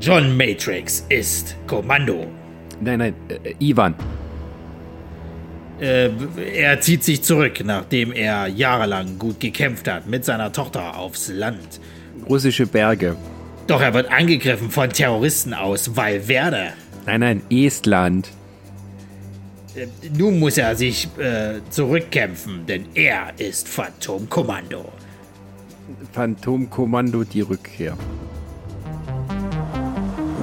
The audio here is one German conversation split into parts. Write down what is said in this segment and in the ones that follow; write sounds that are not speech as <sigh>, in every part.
John Matrix ist Kommando. Nein, nein, äh, Ivan. Äh, er zieht sich zurück, nachdem er jahrelang gut gekämpft hat mit seiner Tochter aufs Land. Russische Berge. Doch er wird angegriffen von Terroristen aus Valverde. Nein, nein, Estland. Äh, nun muss er sich äh, zurückkämpfen, denn er ist Phantomkommando. Phantomkommando, die Rückkehr.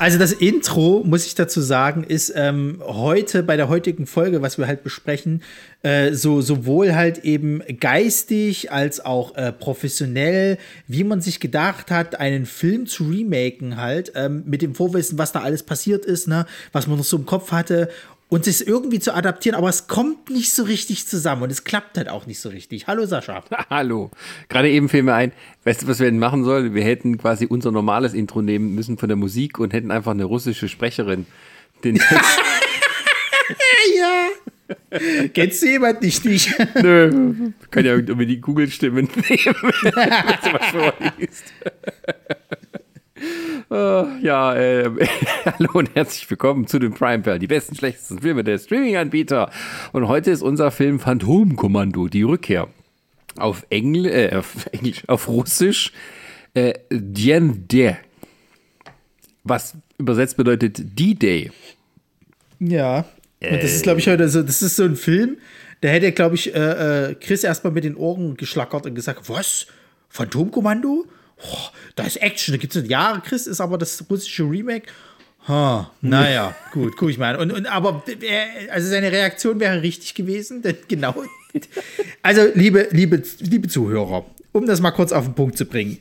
Also das Intro, muss ich dazu sagen, ist ähm, heute bei der heutigen Folge, was wir halt besprechen, äh, so sowohl halt eben geistig als auch äh, professionell, wie man sich gedacht hat, einen Film zu remaken halt, ähm, mit dem Vorwissen, was da alles passiert ist, ne, was man noch so im Kopf hatte und es irgendwie zu adaptieren, aber es kommt nicht so richtig zusammen und es klappt halt auch nicht so richtig. Hallo Sascha. <laughs> Hallo. Gerade eben fiel mir ein, weißt du, was wir denn machen sollen? Wir hätten quasi unser normales Intro nehmen müssen von der Musik und hätten einfach eine russische Sprecherin den <laughs> ja. Kennst du jemanden nicht? nicht? <laughs> Nö, kann ja irgendwie die Google-Stimmen nehmen, wenn du was vorliest. Uh, ja, äh, <laughs> hallo und herzlich willkommen zu den Prime Pearl, die besten, schlechtesten Filme der Streaming-Anbieter. Und heute ist unser Film Phantomkommando, die Rückkehr. Auf, Engl äh, auf Englisch, auf Russisch, äh, Dien De. Was übersetzt bedeutet D-Day. Ja, und das ist, glaube ich, heute so, das ist so ein Film, da hätte, glaube ich, äh, äh, Chris erstmal mit den Ohren geschlackert und gesagt, was? Phantomkommando? Oh, da ist Action, da gibt es Jahre, Chris ist aber das russische Remake. Huh, naja, <laughs> gut, guck ich mal an. Und, und, aber also seine Reaktion wäre richtig gewesen, denn genau. Also, liebe, liebe, liebe Zuhörer, um das mal kurz auf den Punkt zu bringen.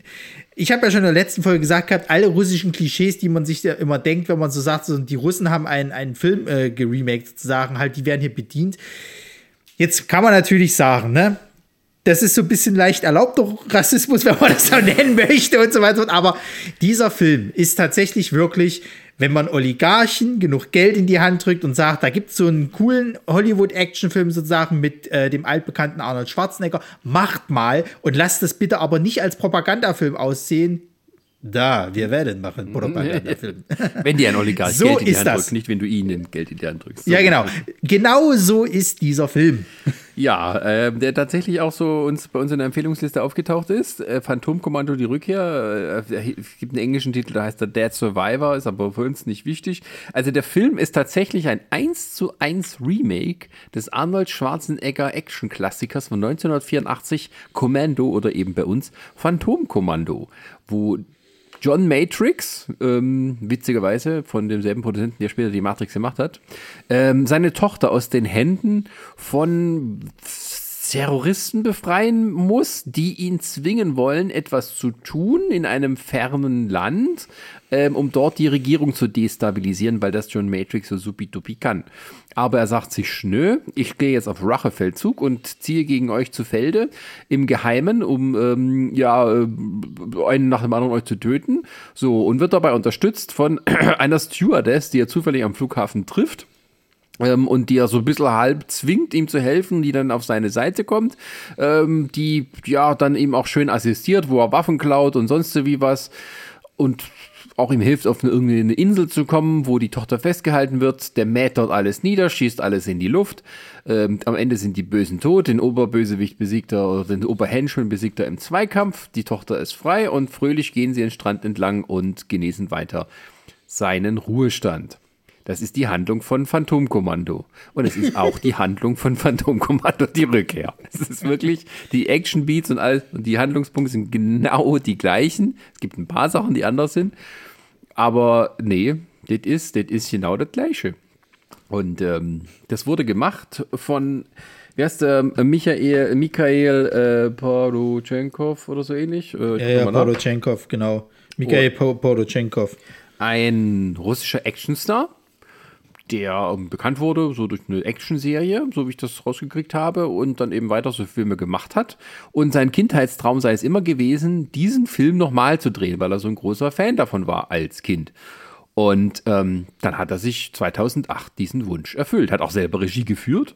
Ich habe ja schon in der letzten Folge gesagt gehabt, alle russischen Klischees, die man sich ja immer denkt, wenn man so sagt, so, die Russen haben einen, einen Film äh, geremaked, sozusagen, halt, die werden hier bedient. Jetzt kann man natürlich sagen, ne? Das ist so ein bisschen leicht erlaubter Rassismus, wenn man das so nennen möchte und so weiter. Aber dieser Film ist tatsächlich wirklich, wenn man Oligarchen genug Geld in die Hand drückt und sagt, da gibt es so einen coolen Hollywood-Actionfilm sozusagen mit äh, dem altbekannten Arnold Schwarzenegger, macht mal und lasst das bitte aber nicht als Propagandafilm aussehen. Da, wir werden machen Propagandafilm. <laughs> wenn dir ein Oligarch so Geld in die ist Hand drückt, nicht wenn du ihnen Geld in die Hand drückst. So. Ja, genau. Genau so ist dieser Film. <laughs> Ja, äh, der tatsächlich auch so uns bei uns in der Empfehlungsliste aufgetaucht ist. Äh, Phantomkommando die Rückkehr. Äh, es gibt einen englischen Titel, da heißt der Dead Survivor, ist aber für uns nicht wichtig. Also der Film ist tatsächlich ein 1 zu 1 Remake des Arnold Schwarzenegger Action-Klassikers von 1984, Commando oder eben bei uns Phantomkommando, wo John Matrix, ähm, witzigerweise von demselben Produzenten, der später die Matrix gemacht hat, ähm, seine Tochter aus den Händen von Terroristen befreien muss, die ihn zwingen wollen, etwas zu tun in einem fernen Land, ähm, um dort die Regierung zu destabilisieren, weil das John Matrix so supi-dupi kann. Aber er sagt sich, nö, ich gehe jetzt auf Rachefeldzug und ziehe gegen euch zu Felde im Geheimen, um ähm, ja äh, einen nach dem anderen euch zu töten. So, und wird dabei unterstützt von <clears throat> einer Stewardess, die er zufällig am Flughafen trifft. Ähm, und die er so ein bisschen halb zwingt, ihm zu helfen, die dann auf seine Seite kommt, ähm, die ja dann ihm auch schön assistiert, wo er Waffen klaut und sonst wie was. Und auch ihm hilft, auf eine, irgendeine Insel zu kommen, wo die Tochter festgehalten wird. Der mäht dort alles nieder, schießt alles in die Luft. Ähm, am Ende sind die Bösen tot, den Oberbösewicht besiegt er oder den Oberhenschel besiegt er im Zweikampf. Die Tochter ist frei und fröhlich gehen sie den Strand entlang und genießen weiter seinen Ruhestand. Das ist die Handlung von Phantomkommando. Und es ist auch die Handlung von Phantomkommando, die Rückkehr. Es ist wirklich, die Action-Beats und alles, und die Handlungspunkte sind genau die gleichen. Es gibt ein paar Sachen, die anders sind. Aber nee, das ist, das ist genau das Gleiche. Und ähm, das wurde gemacht von, wie heißt der, Michael, Michael äh, Porochenkov oder so ähnlich? Äh, Ja, ja, Porochenkov, genau. Mikhail oh. Porochenkov. ein russischer Actionstar, der ähm, bekannt wurde, so durch eine Actionserie, so wie ich das rausgekriegt habe, und dann eben weiter so Filme gemacht hat. Und sein Kindheitstraum sei es immer gewesen, diesen Film nochmal zu drehen, weil er so ein großer Fan davon war als Kind. Und ähm, dann hat er sich 2008 diesen Wunsch erfüllt, hat auch selber Regie geführt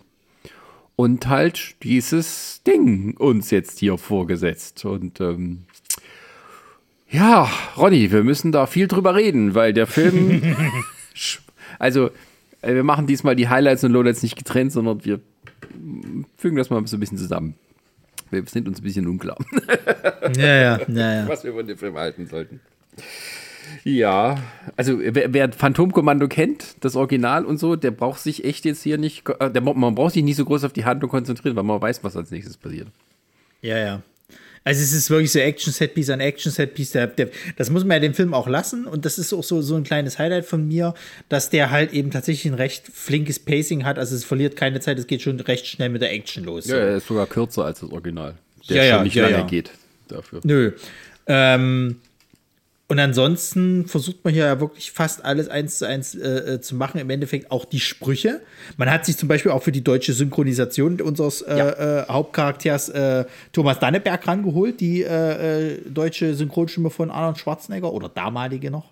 und halt dieses Ding uns jetzt hier vorgesetzt. Und ähm, ja, Ronny, wir müssen da viel drüber reden, weil der Film, <laughs> also wir machen diesmal die Highlights und Lowlights nicht getrennt, sondern wir fügen das mal so ein bisschen zusammen. Wir sind uns ein bisschen unklar. <laughs> Ja, ja, ja, ja. Was wir von dem Film halten sollten. Ja, also wer, wer Phantomkommando kennt, das Original und so, der braucht sich echt jetzt hier nicht, äh, der, man braucht sich nicht so groß auf die Handlung konzentrieren, weil man weiß, was als nächstes passiert. Ja, ja. Also es ist wirklich so Action-Set-Piece an Action-Set-Piece. Das muss man ja dem Film auch lassen. Und das ist auch so, so ein kleines Highlight von mir, dass der halt eben tatsächlich ein recht flinkes Pacing hat. Also es verliert keine Zeit, es geht schon recht schnell mit der Action los. Ja, er ist sogar kürzer als das Original. Der Ja, ja, schon nicht ja, lange ja. geht dafür. Nö. Ähm, und ansonsten versucht man hier ja wirklich fast alles eins zu eins äh, äh, zu machen. Im Endeffekt auch die Sprüche. Man hat sich zum Beispiel auch für die deutsche Synchronisation unseres äh, äh, Hauptcharakters äh, Thomas Danneberg rangeholt, die äh, deutsche Synchronstimme von Arnold Schwarzenegger oder damalige noch.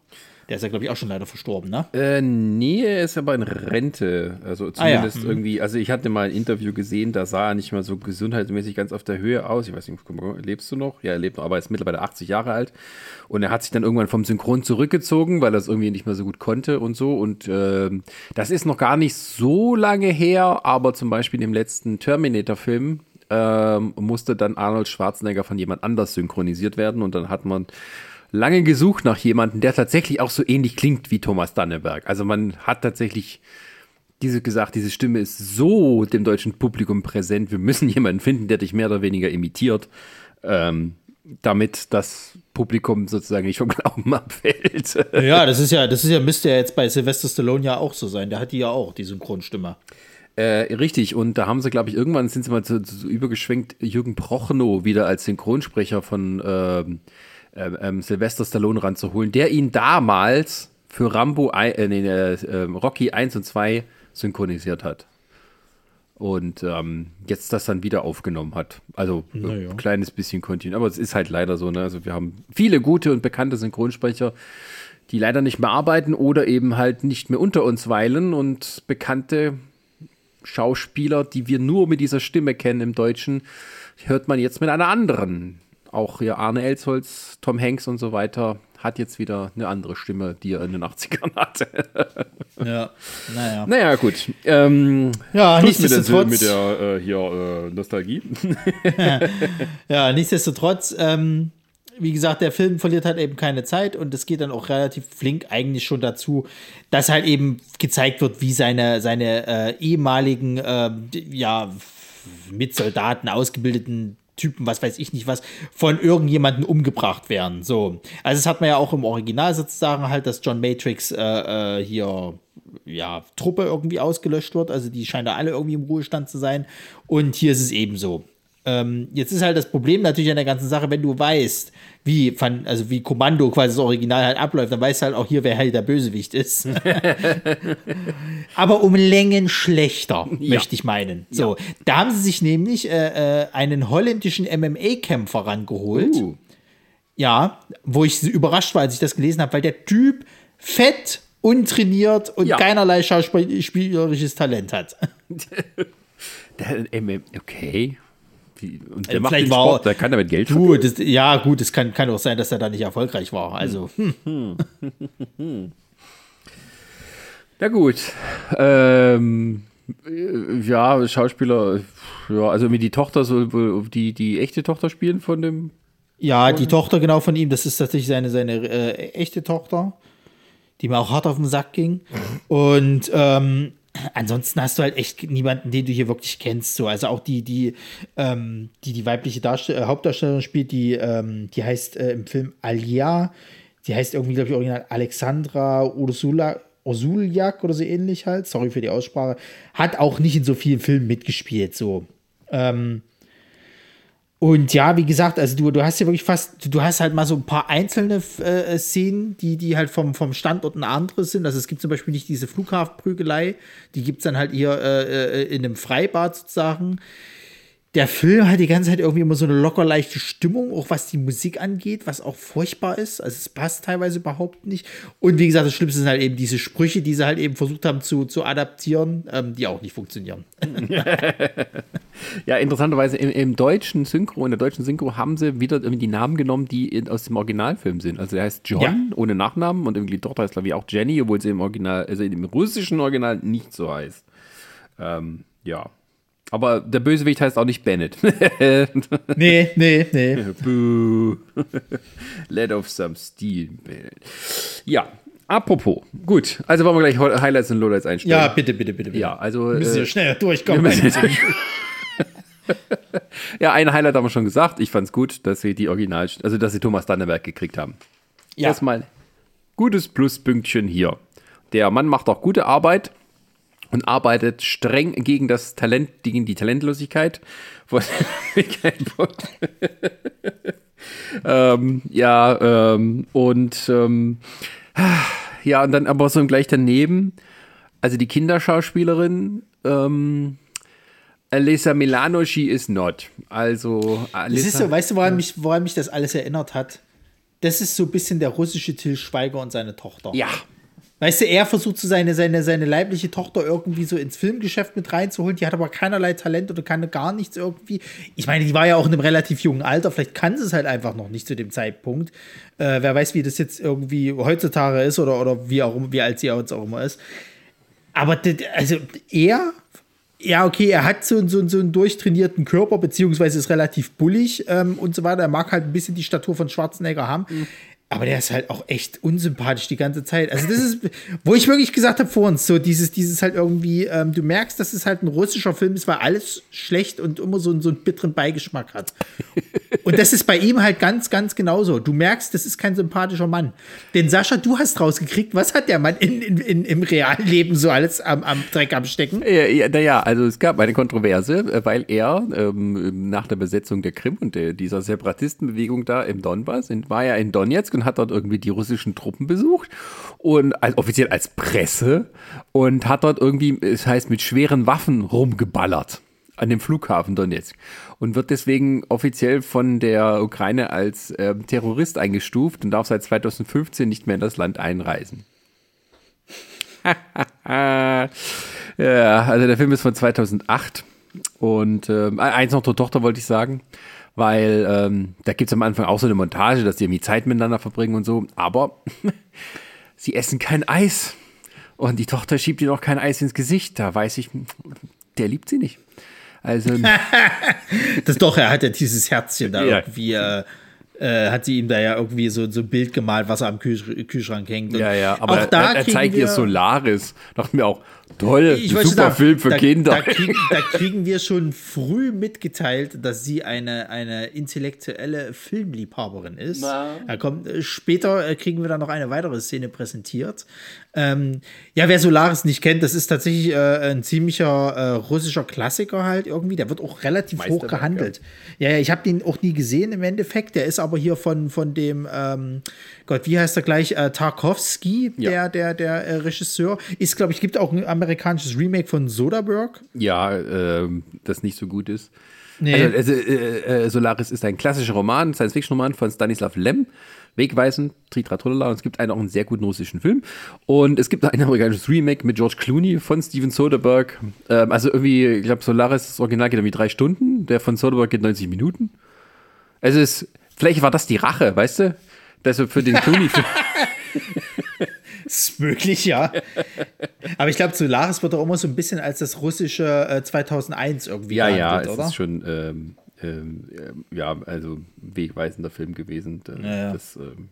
Der ist ja, glaube ich, auch schon leider verstorben, ne? Äh, nee, er ist aber in Rente. Also Ah, ja. zumindest irgendwie, also ich hatte mal ein Interview gesehen, da sah er nicht mal so gesundheitsmäßig ganz auf der Höhe aus. Ich weiß nicht, lebst du noch? Ja, er lebt noch, aber er ist mittlerweile 80 Jahre alt. Und er hat sich dann irgendwann vom Synchron zurückgezogen, weil er es irgendwie nicht mehr so gut konnte und so. Und ähm, das ist noch gar nicht so lange her, aber zum Beispiel im letzten Terminator-Film ähm, musste dann Arnold Schwarzenegger von jemand anders synchronisiert werden. Und dann hat man lange gesucht nach jemandem, der tatsächlich auch so ähnlich klingt wie Thomas Danneberg. Also man hat tatsächlich diese gesagt, diese Stimme ist so dem deutschen Publikum präsent. Wir müssen jemanden finden, der dich mehr oder weniger imitiert, ähm, damit das Publikum sozusagen nicht vom <laughs> Glauben abfällt. Ja, das ist ja, das ist ja, müsste ja jetzt bei Sylvester Stallone ja auch so sein. Der hat die ja auch, die Synchronstimme. Äh, richtig, und da haben sie, glaube ich, irgendwann sind sie mal zu, zu übergeschwenkt, Jürgen Prochnow wieder als Synchronsprecher von ähm, ähm, ähm, Sylvester Stallone ranzuholen, der ihn damals für Rambo, ein- äh, nee, äh, ähm, Rocky 1 und 2 synchronisiert hat. Und ähm, jetzt das dann wieder aufgenommen hat. Also Naja. ein kleines bisschen Kontinuum. Aber es ist halt leider so, ne? Also wir haben viele gute und bekannte Synchronsprecher, die leider nicht mehr arbeiten oder eben halt nicht mehr unter uns weilen und bekannte Schauspieler, die wir nur mit dieser Stimme kennen im Deutschen, hört man jetzt mit einer anderen. Auch hier Arne Elsholz, Tom Hanks und so weiter hat jetzt wieder eine andere Stimme, die er in den 80ern hatte. <laughs> Ja, naja. naja, gut. Ähm, Ja, Schluss mit der, nichtsdestotrotz. mit der äh, hier äh, Nostalgie. <laughs> Ja, nichtsdestotrotz, ähm, wie gesagt, der Film verliert halt eben keine Zeit und es geht dann auch relativ flink eigentlich schon dazu, dass halt eben gezeigt wird, wie seine, seine äh, ehemaligen, ähm, ja, mit Soldaten ausgebildeten Typen, was weiß ich nicht was, von irgendjemandem umgebracht werden. So. Also, das hat man ja auch im Original sozusagen halt, dass John Matrix äh, äh, hier ja, Truppe irgendwie ausgelöscht wird. Also die scheinen da alle irgendwie im Ruhestand zu sein. Und hier ist es ebenso. Ähm, jetzt ist halt das Problem natürlich an der ganzen Sache, wenn du weißt, wie, also wie Kommando quasi das Original halt abläuft, dann weißt du halt auch hier, wer halt der Bösewicht ist. <laughs> Aber um Längen schlechter, möchte ich meinen. So, da haben sie sich nämlich äh, äh, einen holländischen MMA-Kämpfer rangeholt. Uh, Ja, wo ich überrascht war, als ich das gelesen habe, weil der Typ fett, untrainiert und Ja. keinerlei schauspielerisches Talent hat. <laughs> der, okay. Wie, und der Äh, macht den Sport, er- der kann damit Geld Du, das, ja, gut, es kann, kann auch sein, dass er da nicht erfolgreich war. Also, hm. Ja gut. Ähm, äh, ja, Schauspieler, ja, also wie die Tochter soll wohl die, die echte Tochter spielen von dem. ja, die Tochter genau von ihm, das ist tatsächlich seine, seine äh, echte Tochter, die mir auch hart auf den Sack ging. <laughs> Und ähm, ansonsten hast du halt echt niemanden, den du hier wirklich kennst. So. Also auch die, die, ähm, die, die weibliche Darstell äh, Hauptdarstellerin spielt, die, ähm, die heißt äh, im Film Alia, die heißt irgendwie, glaube ich, original Alexandra Ursula. Ursuljak oder so ähnlich halt, sorry für die Aussprache, hat auch nicht in so vielen Filmen mitgespielt, so. Ähm, Und ja, wie gesagt, also du, du hast ja wirklich fast, du hast halt mal so ein paar einzelne äh, Szenen, die, die halt vom, vom Standort ein anderes sind. Also es gibt zum Beispiel nicht diese Flughafenprügelei, die gibt es dann halt hier äh, äh, in einem Freibad sozusagen der Film hat die ganze Zeit irgendwie immer so eine locker leichte Stimmung, auch was die Musik angeht, was auch furchtbar ist. Also es passt teilweise überhaupt nicht. Und wie gesagt, das Schlimmste sind halt eben diese Sprüche, die sie halt eben versucht haben zu, zu adaptieren, ähm, die auch nicht funktionieren. <laughs> ja, interessanterweise im, im, deutschen Synchro, in der deutschen Synchro haben sie wieder irgendwie die Namen genommen, die in, aus dem Originalfilm sind. Also der heißt John ja. ohne Nachnamen und irgendwie Tochter heißt glaube ich auch Jenny, obwohl sie im Original, also im russischen Original nicht so heißt. Ähm, ja. Aber der Bösewicht heißt auch nicht Bennett. <laughs> nee, nee, nee. Boo. Let of some steel. Ja, apropos. Gut, also wollen wir gleich Highlights und Lowlights einstellen. Ja, bitte, bitte, bitte. bitte. Ja, also. Wir müssen äh, schneller durchkommen. <laughs> ja, ein Highlight haben wir schon gesagt. Ich fand es gut, dass sie die Original, also dass sie Thomas Danneberg gekriegt haben. Ja. Erstmal gutes Pluspünktchen hier. Der Mann macht auch gute Arbeit und arbeitet streng gegen das Talent, gegen die Talentlosigkeit <laughs> von <laughs> ähm, ja, ähm, und ähm, ja, und dann aber so gleich daneben, also die Kinderschauspielerin, ähm, Alessa Milano, she is not. Also, Alessa, das ist so, weißt du, woran mich, woran mich das alles erinnert hat? Das ist so ein bisschen der russische Till Schweiger und seine Tochter. Ja, Weißt du, er versucht so seine, seine, seine leibliche Tochter irgendwie so ins Filmgeschäft mit reinzuholen. Die hat aber keinerlei Talent oder kann gar nichts irgendwie. Ich meine, die war ja auch in einem relativ jungen Alter. Vielleicht kann sie es halt einfach noch nicht zu dem Zeitpunkt. Äh, wer weiß, wie das jetzt irgendwie heutzutage ist oder, oder wie, auch, wie alt sie auch immer ist. Aber also er ja, okay, er hat so, so, so einen durchtrainierten Körper, beziehungsweise ist relativ bullig ähm, und so weiter. Er mag halt ein bisschen die Statur von Schwarzenegger haben. Mhm. Aber der ist halt auch echt unsympathisch die ganze Zeit. Also, das ist, wo ich wirklich gesagt habe vor uns, so dieses, dieses halt irgendwie, ähm, du merkst, dass es halt ein russischer Film ist, weil alles schlecht und immer so, so einen bitteren Beigeschmack hat. Und das ist bei ihm halt ganz, ganz genauso. Du merkst, das ist kein sympathischer Mann. Denn Sascha, du hast rausgekriegt, was hat der Mann in, in, in im realen Leben so alles am, am Dreck am Stecken? Ja, ja, naja, also es gab eine Kontroverse, äh, weil er ähm, nach der Besetzung der Krim und der, dieser Separatistenbewegung da im Donbass, war ja in Donetsk und hat dort irgendwie die russischen Truppen besucht und als, offiziell als Presse und hat dort irgendwie, es heißt, mit schweren Waffen rumgeballert an dem Flughafen Donetsk und wird deswegen offiziell von der Ukraine als äh, Terrorist eingestuft und darf seit 2015 nicht mehr in das Land einreisen. <laughs> ja, also der Film ist von 2008 und äh, eins noch zur Tochter wollte ich sagen weil ähm, da gibt es am Anfang auch so eine Montage, dass die irgendwie Zeit miteinander verbringen und so, aber <laughs> sie essen kein Eis. Und die Tochter schiebt ihr auch kein Eis ins Gesicht. Da weiß ich, der liebt sie nicht. Also. <laughs> <laughs> das doch, er hat ja dieses Herzchen da ja. irgendwie. Äh, äh, hat sie ihm da ja irgendwie so, so ein Bild gemalt, was er am Kühl Kühlschrank hängt. Und ja, ja, aber er, er, zeigt ihr Solaris. Dachte mir auch, Toll, ich super sagen, Film für da, Kinder. Da kriegen, da kriegen, wir schon früh mitgeteilt, dass sie eine, eine intellektuelle Filmliebhaberin ist. Da kommt, äh, später äh, kriegen wir dann noch eine weitere Szene präsentiert. Ähm, ja, wer Solaris nicht kennt, das ist tatsächlich äh, ein ziemlicher äh, russischer Klassiker halt irgendwie. Der wird auch relativ hoch gehandelt. Ja, ja ich habe den auch nie gesehen im Endeffekt. Der ist aber hier von, von dem, ähm, Gott, wie heißt er gleich? Äh, Tarkovsky, ja. der, der, der äh, Regisseur. Ist, glaube ich, gibt auch ein amerikanisches Remake von Soderbergh. Ja, äh, das nicht so gut ist. Nee. Also, also äh, äh, Solaris ist ein klassischer Roman, Science-Fiction-Roman von Stanislav Lem. Wegweisend, Tritratrolala. Und es gibt einen, auch einen sehr guten russischen Film. Und es gibt ein amerikanisches Remake mit George Clooney von Steven Soderbergh. Ähm, also irgendwie, ich glaube, Solaris, das Original geht irgendwie drei Stunden. Der von Soderbergh geht 90 Minuten. Also es ist, vielleicht war das die Rache, weißt du? Wir für den Clooney-Film. <laughs> ist möglich, ja. Aber ich glaube, Solaris wird auch immer so ein bisschen als das russische äh, 2001 irgendwie Ja, ja, es oder? ist schon, ähm, ähm, ja, also wegweisender Film gewesen. Äh, ja, ja. Das ähm,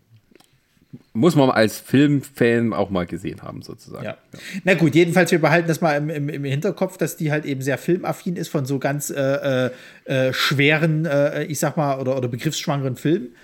muss man als Filmfan auch mal gesehen haben, sozusagen. Ja. Na gut, jedenfalls, wir behalten das mal im, im, im, Hinterkopf, dass die halt eben sehr filmaffin ist von so ganz äh, äh, äh schweren, äh, ich sag mal, oder, oder begriffsschwangeren Filmen.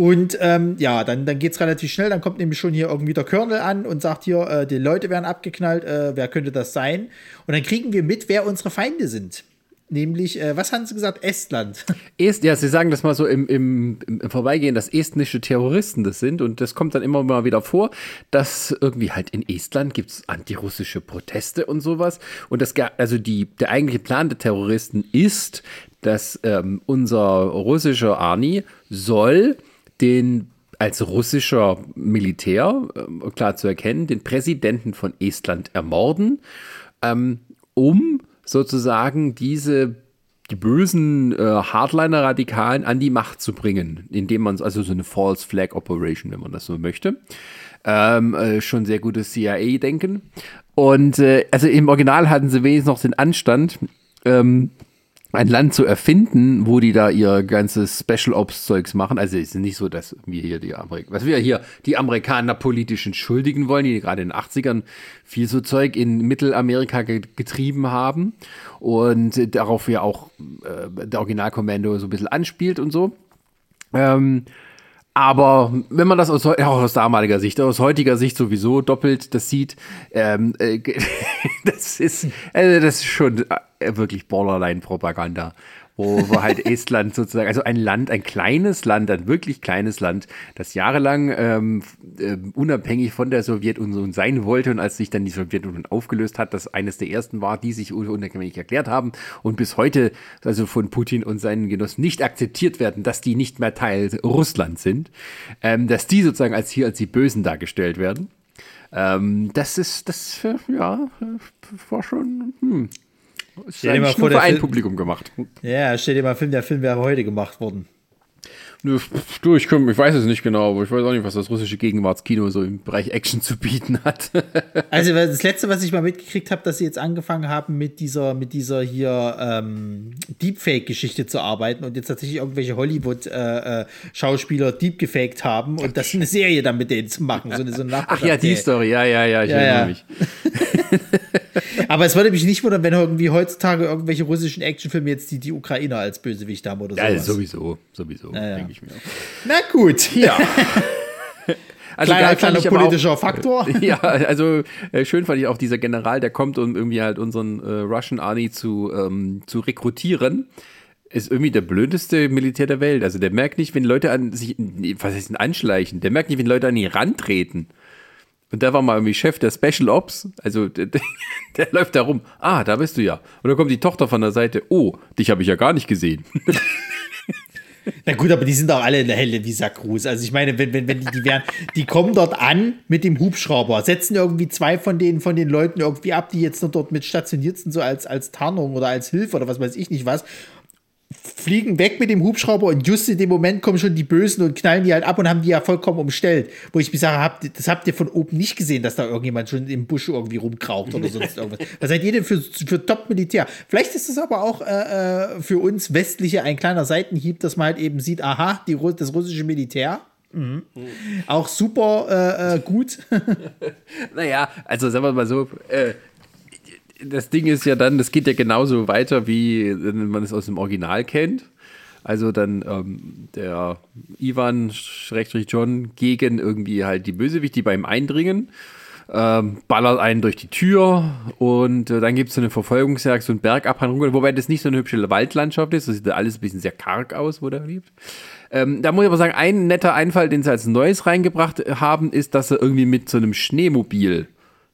Und ähm, ja, dann, dann geht es relativ schnell. Dann kommt nämlich schon hier irgendwie der Colonel an und sagt hier, äh, die Leute werden abgeknallt, äh, wer könnte das sein? Und dann kriegen wir mit, wer unsere Feinde sind. nämlich, äh, was haben Sie gesagt? Estland. <laughs> Est, ja, Sie sagen das mal so im, im, im Vorbeigehen, dass estnische Terroristen das sind. Und das kommt dann immer mal wieder vor, dass irgendwie halt in Estland gibt es antirussische Proteste und sowas. Und das, also die, der eigentliche Plan der Terroristen ist, dass ähm, unser russischer Arni soll den als russischer Militär, äh, klar zu erkennen, den Präsidenten von Estland ermorden, ähm, um sozusagen diese die bösen äh, Hardliner-Radikalen an die Macht zu bringen, indem man also so eine False Flag Operation, wenn man das so möchte. Ähm, äh, schon sehr gutes CIA-Denken. Und äh, also im Original hatten sie wenigstens noch den Anstand, ähm, ein Land zu erfinden, wo die da ihr ganzes Special Ops Zeugs machen. Also es ist nicht so, dass wir hier die Amerikaner, was wir hier die Amerikaner politisch entschuldigen wollen, die gerade in den 80ern viel so Zeug in Mittelamerika getrieben haben und darauf ja auch äh, der Originalkommando so ein bisschen anspielt und so. Ähm, aber wenn man das aus, auch aus damaliger Sicht, aus heutiger Sicht sowieso doppelt das sieht, ähm, äh, <laughs> das ist, äh, das ist schon äh, wirklich Borderline-Propaganda wo, wo halt <laughs> Estland sozusagen, also ein Land, ein kleines Land, ein wirklich kleines Land, das jahrelang ähm, äh, unabhängig von der Sowjetunion sein wollte und als sich dann die Sowjetunion aufgelöst hat, das eines der ersten war, die sich unabhängig erklärt haben und bis heute also von Putin und seinen Genossen nicht akzeptiert werden, dass die nicht mehr Teil Russlands sind, ähm, dass die sozusagen als hier als die Bösen dargestellt werden. Ähm, das ist, das, ja, war schon, hm, Stell dir mal vor, für ein Film, Publikum gemacht. Ja, stell dir mal vor, der Film wäre heute gemacht worden. Du, ich, ich weiß es nicht genau, aber ich weiß auch nicht, was das russische Gegenwartskino so im Bereich Action zu bieten hat. <laughs> also das letzte, was ich mal mitgekriegt habe, dass sie jetzt angefangen haben, mit dieser, mit dieser hier ähm, Deepfake-Geschichte zu arbeiten und jetzt tatsächlich irgendwelche Hollywood-Schauspieler äh, äh, deepgefaked haben und das eine Serie dann mit denen zu machen. So eine, so eine Ach ja, die Story, ja, ja, ja, ich ja, erinnere ja. mich. <laughs> Aber es würde mich nicht wundern, wenn irgendwie heutzutage irgendwelche russischen Actionfilme jetzt die, die Ukrainer als Bösewicht haben oder so. Ja, sowieso, sowieso, ja, denke ich mir. Na gut. Ja. <laughs> Also kleiner, kleiner politischer auch, Faktor. <laughs> Ja, also äh, schön fand ich auch dieser General, der kommt, um irgendwie halt unseren äh, Russian Army zu, ähm, zu rekrutieren ist irgendwie der blödeste Militär der Welt. Also der merkt nicht, wenn Leute an sich, was heißt denn anschleichen? Der merkt nicht, wenn Leute an ihn rantreten. Und der war mal irgendwie Chef der Special Ops. Also der, der, <laughs> der, läuft da rum. Ah, da bist du ja. Und dann kommt die Tochter von der Seite. Oh, dich habe ich ja gar nicht gesehen. <laughs> Na gut, aber die sind auch alle in der Helle wie Sackruß. Also ich meine, wenn, wenn, wenn die, die werden, die kommen dort an mit dem Hubschrauber, setzen irgendwie zwei von den, von den Leuten irgendwie ab, die jetzt noch dort mit stationiert sind, so als, als Tarnung oder als Hilfe oder was weiß ich nicht was fliegen weg mit dem Hubschrauber und just in dem Moment kommen schon die Bösen und knallen die halt ab und haben die ja vollkommen umstellt. Wo ich mich sage, habt, das habt ihr von oben nicht gesehen, dass da irgendjemand schon im Busch irgendwie rumkraucht oder sonst irgendwas. Was seid ihr denn für, für Top-Militär? Vielleicht ist es aber auch äh, äh, für uns Westliche ein kleiner Seitenhieb, dass man halt eben sieht, aha, die, das russische Militär. Mhm. Mhm. Auch super äh, äh gut. <laughs> naja, also sagen wir mal so, äh, das Ding ist ja dann, das geht ja genauso weiter, wie man es aus dem Original kennt. Also dann ähm, der Ivan John gegen irgendwie halt die Bösewicht, die bei ihm eindringen, ähm, ballert einen durch die Tür und äh, dann gibt es so eine Verfolgungsjagd, so ein Bergabhang, wobei das nicht so eine hübsche Waldlandschaft ist, das sieht alles ein bisschen sehr karg aus, wo der lebt. Ähm, da muss ich aber sagen, ein netter Einfall, den sie als Neues reingebracht haben, ist, dass er irgendwie mit so einem Schneemobil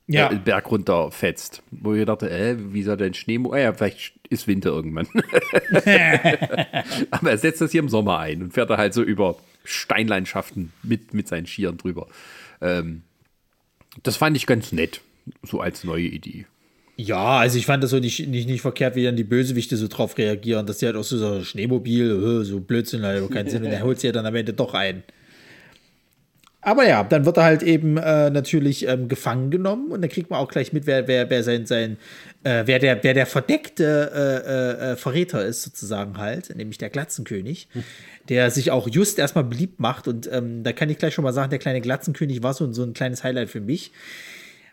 ja. äh, Berg runter fetzt. Wo ich dachte, äh, wie soll denn Schnee? Ah ja, vielleicht ist Winter irgendwann. <laughs> Aber er setzt das hier im Sommer ein und fährt da halt so über Steinlandschaften mit, mit seinen Skiern drüber. Ähm, das fand ich ganz nett, so als neue Idee. Ja, also ich fand das so nicht, nicht, nicht verkehrt, wie dann die Bösewichte so drauf reagieren, dass die halt auch so, so Schneemobil, äh, so Blödsinn, halt keinen Sinn, und er holt sie ja dann am Ende doch ein. Aber ja, dann wird er halt eben äh, natürlich ähm, gefangen genommen und dann kriegt man auch gleich mit, wer, wer, wer sein, sein äh, wer, der, wer der verdeckte äh, äh Verräter ist, sozusagen halt, nämlich der Glatzenkönig, hm. der sich auch just erstmal beliebt macht. Und ähm, da kann ich gleich schon mal sagen, der kleine Glatzenkönig war so, so ein kleines Highlight für mich.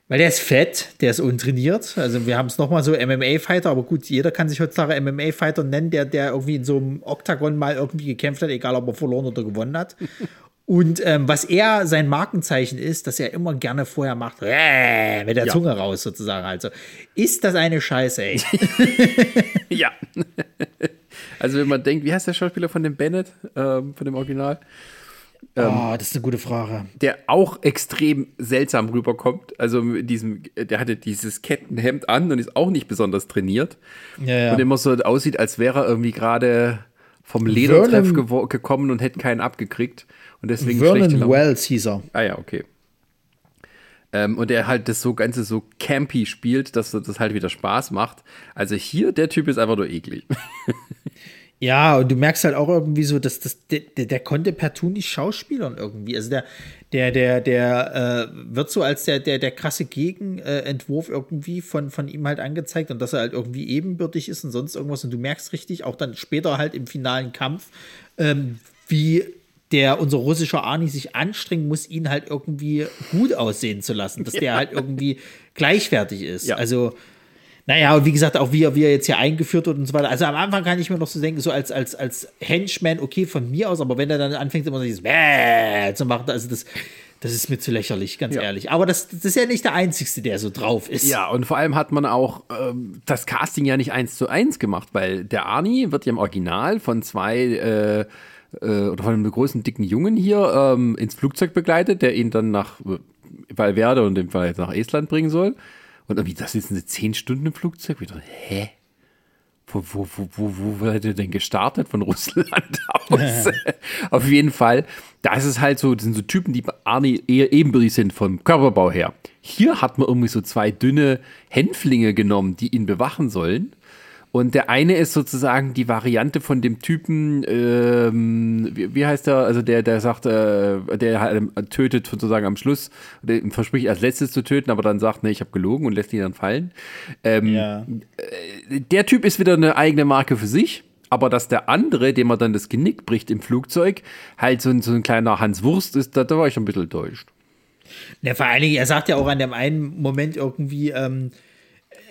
Weil der ist fett, der ist untrainiert. Also wir haben es nochmal so MMA-Fighter, aber gut, jeder kann sich heutzutage MMA-Fighter nennen, der, der irgendwie in so einem Oktagon mal irgendwie gekämpft hat, egal ob er verloren oder gewonnen hat. <laughs> Und ähm, was er sein Markenzeichen ist, dass er immer gerne vorher macht, äh, mit der Ja. Zunge raus sozusagen. Also ist das eine Scheiße, ey. <laughs> Ja. Also wenn man denkt, wie heißt der Schauspieler von dem Bennett, ähm, von dem Original? oh, das ist eine gute Frage. der auch extrem seltsam rüberkommt. Also mit diesem, der hatte dieses Kettenhemd an und ist auch nicht besonders trainiert. Ja, ja. Und immer so aussieht, als wäre er irgendwie gerade vom Ledertreff gekommen und hätte keinen abgekriegt. Und deswegen Vernon. Wells hieß er. Ah ja, okay. Ähm, und er halt das so Ganze so campy spielt, dass das halt wieder Spaß macht. Also hier, der Typ ist einfach nur eklig. <laughs> Ja, und du merkst halt auch irgendwie so, dass das, der, der, der konnte partout nicht schauspielern irgendwie. Also der, der, der, der äh, wird so als der, der, der krasse Gegenentwurf irgendwie von, von ihm halt angezeigt und dass er halt irgendwie ebenbürtig ist und sonst irgendwas. Und du merkst richtig, auch dann später halt im finalen Kampf, ähm, wie der unser russischer Arni sich anstrengen muss, ihn halt irgendwie gut aussehen zu lassen, dass <laughs> der halt irgendwie gleichwertig ist. Ja. Also naja, und wie gesagt, auch wie er, wie er jetzt hier eingeführt wird und so weiter. Also am Anfang kann ich mir noch so denken, so als, als, als Henchman, okay, von mir aus, aber wenn er dann anfängt, immer so dieses Bäh zu machen, also das, das ist mir zu lächerlich, ganz Ja. ehrlich. Aber das, das ist ja nicht der Einzige, der so drauf ist. Ja, und vor allem hat man auch ähm, das Casting ja nicht eins zu eins gemacht, weil der Arnie wird ja im Original von zwei äh, äh, oder von einem großen dicken Jungen hier ähm, ins Flugzeug begleitet, der ihn dann nach äh, Valverde und dem Fall jetzt nach Estland bringen soll. Und irgendwie, das sitzen sie zehn Stunden im Flugzeug. Wieder, hä? Wo, wo, wo, wo, wo wird er denn gestartet? Von Russland <laughs> aus? <laughs> Auf jeden Fall. Da ist es halt so, das sind so Typen, die Arnie eher ebenbürtig sind vom Körperbau her. Hier hat man irgendwie so zwei dünne Hänflinge genommen, die ihn bewachen sollen. Und der eine ist sozusagen die Variante von dem Typen, ähm, wie, wie heißt der, also der, der sagt, äh, der halt, ähm, tötet sozusagen am Schluss, der verspricht als letztes zu töten, aber dann sagt, nee, ich habe gelogen und lässt ihn dann fallen. Ähm, Ja. der Typ ist wieder eine eigene Marke für sich, aber dass der andere, dem er dann das Genick bricht im Flugzeug, halt so ein, so ein kleiner Hans Wurst ist, da, da war ich ein bisschen enttäuscht. Ja, vor allen Dingen, er sagt ja auch an dem einen Moment irgendwie, ähm,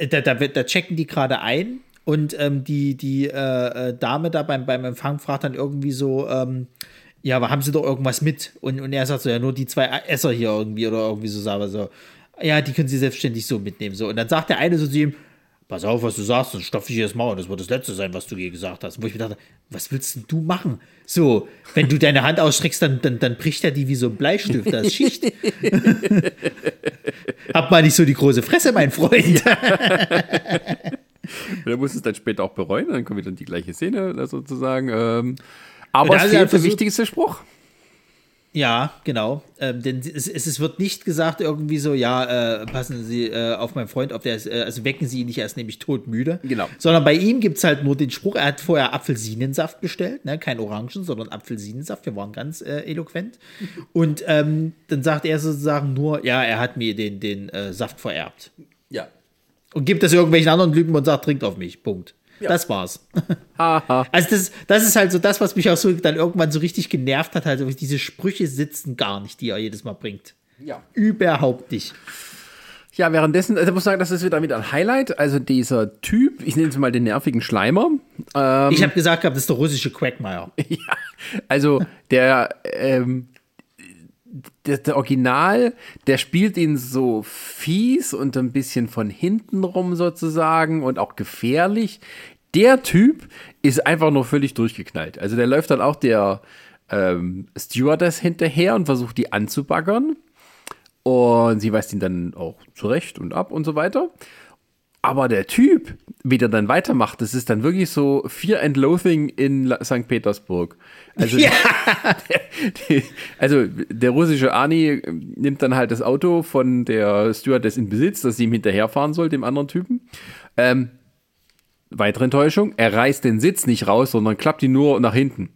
da, da, da checken die gerade ein und ähm, die, die äh, äh, Dame da beim, beim Empfang fragt dann irgendwie so, ähm, ja, aber haben sie doch irgendwas mit? Und, und er sagt so, ja, nur die zwei Esser hier irgendwie oder irgendwie so, sagt er so, ja, die können sie selbstständig so mitnehmen. So. Und dann sagt der eine so zu ihm, pass auf, was du sagst, sonst stopfe ich dir das Maul. Das wird das Letzte sein, was du je gesagt hast. Wo ich mir dachte, was willst denn du machen? So, wenn du deine Hand ausstreckst, dann, dann, dann bricht er die wie so ein Bleistift. Das ist Schicht. <laughs> Hab mal nicht so die große Fresse, mein Freund. Und <laughs> <laughs> er muss es dann später auch bereuen, dann kommt wieder die gleiche Szene äh, sozusagen. Ähm, aber es fehlt der wichtigste Spruch. Ja, genau. Ähm, denn es, es, es wird nicht gesagt irgendwie so, ja, äh, passen Sie äh, auf meinen Freund auf, der ist, äh, also wecken Sie ihn nicht, er ist nämlich todmüde. Genau. Sondern bei ihm gibt es halt nur den Spruch, er hat vorher Apfelsinensaft bestellt, ne? kein Orangen, sondern Apfelsinensaft, wir waren ganz äh, eloquent. Und ähm, dann sagt er sozusagen nur, ja, er hat mir den, den äh, Saft vererbt. Ja. Und gibt das irgendwelchen anderen Typen und sagt, trinkt auf mich. Punkt. Das war's. <laughs> Also das, das ist halt so das, was mich auch so dann irgendwann so richtig genervt hat. Also diese Sprüche sitzen gar nicht, die er jedes Mal bringt. Ja. Überhaupt nicht. Ja, währenddessen, also ich muss sagen, das ist wieder wieder ein Highlight. Also dieser Typ, ich nenne es mal den nervigen Schleimer. Ähm, Ich habe gesagt gehabt, das ist der russische Quagmire. <laughs> ja, also der, ähm, der, der Original, der spielt ihn so fies und ein bisschen von hinten rum sozusagen und auch gefährlich. Der Typ ist einfach nur völlig durchgeknallt. Also der läuft dann auch der ähm, Stewardess hinterher und versucht die anzubaggern. Und sie weist ihn dann auch zurecht und ab und so weiter. Aber der Typ, wie der dann weitermacht, das ist dann wirklich so Fear and Loathing in St. Petersburg. Also, <laughs> Ja. die, also der russische Ani nimmt dann halt das Auto von der Stewardess in Besitz, dass sie ihm hinterherfahren soll, dem anderen Typen. Ähm, weitere Enttäuschung, er reißt den Sitz nicht raus, sondern klappt ihn nur nach hinten.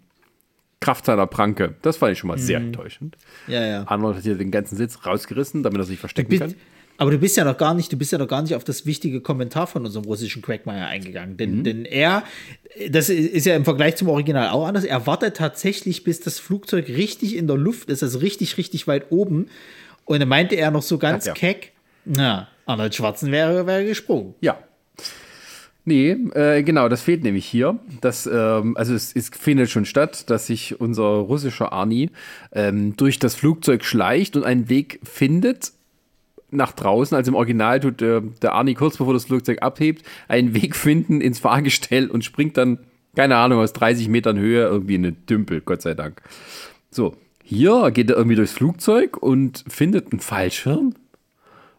Kraft seiner Pranke. Das fand ich schon mal sehr enttäuschend. Ja, ja. Arnold hat hier den ganzen Sitz rausgerissen, damit er sich verstecken kann. Aber du bist ja noch gar nicht, du bist ja noch gar nicht auf das wichtige Kommentar von unserem russischen Quagmire eingegangen. Denn, denn er, das ist ja im Vergleich zum Original auch anders, er wartet tatsächlich, bis das Flugzeug richtig in der Luft ist, also richtig, richtig weit oben. Und dann meinte er noch so ganz Ja, ja. keck, na, Arnold Schwarzenegger wäre gesprungen. Ja. Nee, äh, genau, das fehlt nämlich hier. Das, ähm, also es, es, findet schon statt, dass sich unser russischer Arni ähm, durch das Flugzeug schleicht und einen Weg findet nach draußen. Also im Original tut äh, der Arni kurz bevor das Flugzeug abhebt, einen Weg finden ins Fahrgestell und springt dann, keine Ahnung, aus 30 Metern Höhe irgendwie in einen Dümpel, Gott sei Dank. So, hier geht er irgendwie durchs Flugzeug und findet einen Fallschirm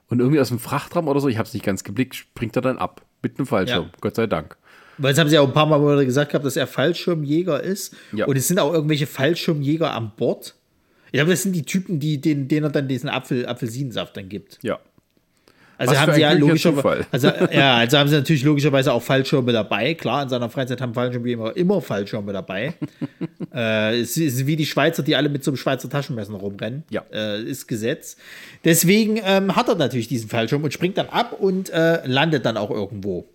und irgendwie aus dem Frachtraum oder so, ich habe es nicht ganz geblickt, springt er dann ab. Mit einem Fallschirm, ja. Gott sei Dank. Weil es haben sie auch ein paar Mal gesagt gehabt, dass er Fallschirmjäger ist. Ja. Und es sind auch irgendwelche Fallschirmjäger an Bord. Ich glaube, das sind die Typen, die, denen, denen er dann diesen Apfel, Apfelsinensaft dann gibt. Ja. Also haben sie ja logischerweise, also, ja, also haben sie natürlich logischerweise auch Fallschirme dabei. Klar, in seiner Freizeit haben Fallschirme immer Fallschirme dabei. <laughs> äh, es ist wie die Schweizer, die alle mit so einem Schweizer Taschenmesser rumrennen. Ja. Äh, ist Gesetz. Deswegen ähm, hat er natürlich diesen Fallschirm und springt dann ab und äh, landet dann auch irgendwo.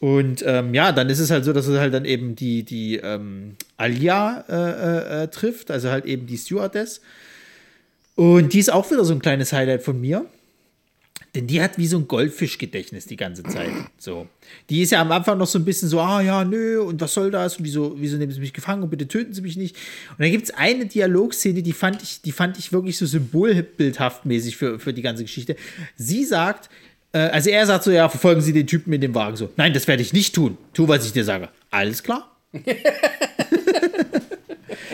Und ähm, ja, dann ist es halt so, dass er halt dann eben die, die ähm, Alia äh, äh, äh, trifft, also halt eben die Stewardess. Und die ist auch wieder so ein kleines Highlight von mir. Denn die hat wie so ein Goldfischgedächtnis die ganze Zeit. So. Die ist ja am Anfang noch so ein bisschen so, ah ja, nö, und was soll das? Und wieso, wieso nehmen sie mich gefangen und bitte töten sie mich nicht? Und dann gibt es eine Dialogszene, die fand ich, die fand ich wirklich so symbolbildhaft mäßig für, für die ganze Geschichte. Sie sagt, äh, also er sagt so, ja, verfolgen Sie den Typen in dem Wagen so. Nein, das werde ich nicht tun. Tu, was ich dir sage. Alles klar. <laughs>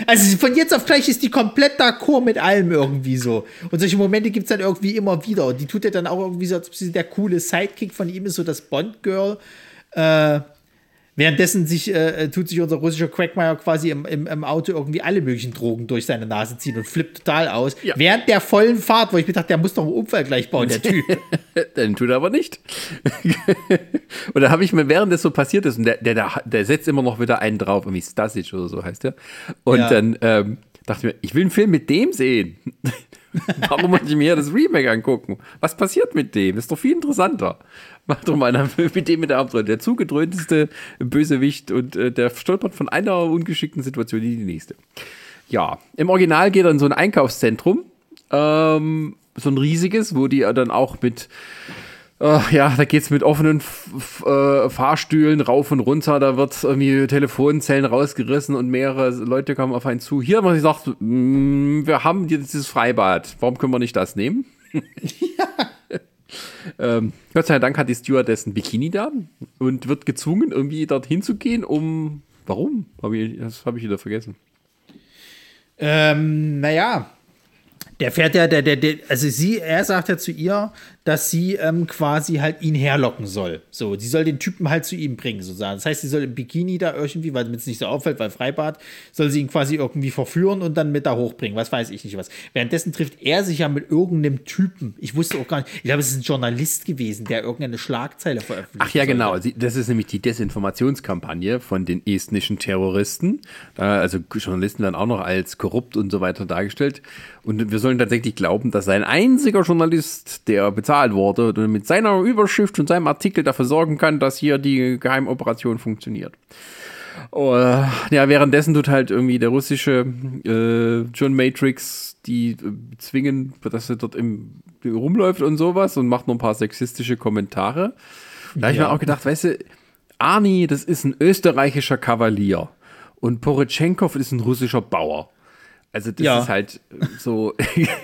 Also von jetzt auf gleich ist die komplett d'accord mit allem irgendwie so. Und solche Momente gibt es dann irgendwie immer wieder. Und die tut ja dann auch irgendwie so, als ob sie der coole Sidekick von ihm ist, so das Bond-Girl. Äh, Währenddessen sich, äh, tut sich unser russischer Quackmeier quasi im, im, im, Auto irgendwie alle möglichen Drogen durch seine Nase ziehen und flippt total aus. Ja. Während der vollen Fahrt, wo ich mir dachte, der muss doch einen Unfall gleich bauen, der Typ. <laughs> Den tut er aber nicht. <laughs> und da habe ich mir, während das so passiert ist, und der, der, der setzt immer noch wieder einen drauf, irgendwie Stasic oder so heißt der. Und ja. dann ähm, dachte ich mir, ich will einen Film mit dem sehen. <laughs> Warum muss ich mir das Remake angucken? Was passiert mit dem? Ist doch viel interessanter. Mach doch mal einen Film <laughs> mit dem mit der Hauptrolle. Der zugedröhnteste Bösewicht und äh, der stolpert von einer ungeschickten Situation in die nächste. Ja, im Original geht er in so ein Einkaufszentrum. Ähm, so ein riesiges, wo die dann auch mit Uh, ja, da geht's mit offenen F äh, Fahrstühlen rauf und runter, da wird irgendwie Telefonzellen rausgerissen und mehrere Leute kommen auf einen zu. Hier haben sie gesagt, mm, wir haben dieses Freibad, warum können wir nicht das nehmen? ja. <laughs> ähm, Gott sei Dank hat die Stewardess ein Bikini da und wird gezwungen, irgendwie dorthin zu gehen, um. Warum? Hab ich, das habe ich wieder vergessen. Ähm, naja, der fährt ja, der, der, der, also sie, er sagt ja zu ihr, dass sie ähm, quasi halt ihn herlocken soll. So, sie soll den Typen halt zu ihm bringen, sozusagen. Das heißt, sie soll im Bikini da irgendwie, weil es nicht so auffällt, weil Freibad, soll sie ihn quasi irgendwie verführen und dann mit da hochbringen. Was weiß ich nicht was. Währenddessen trifft er sich ja mit irgendeinem Typen. Ich wusste auch gar nicht, ich glaube, es ist ein Journalist gewesen, der irgendeine Schlagzeile veröffentlicht Ach ja, genau. Das ist nämlich die Desinformationskampagne von den estnischen Terroristen. Also Journalisten werden auch noch als korrupt und so weiter dargestellt. Und wir sollen tatsächlich glauben, dass ein einziger Journalist, der bezahlt wurde, mit seiner Überschrift und seinem Artikel dafür sorgen kann, dass hier die Geheimoperation funktioniert. Oh, ja, währenddessen tut halt irgendwie der russische äh, John Matrix die äh, zwingen, dass er dort im, rumläuft und sowas und macht noch ein paar sexistische Kommentare. Da habe ich mir auch gedacht, weißt du, Arni, das ist ein österreichischer Kavalier und Poritschenkov ist ein russischer Bauer. Also das ja. ist halt so,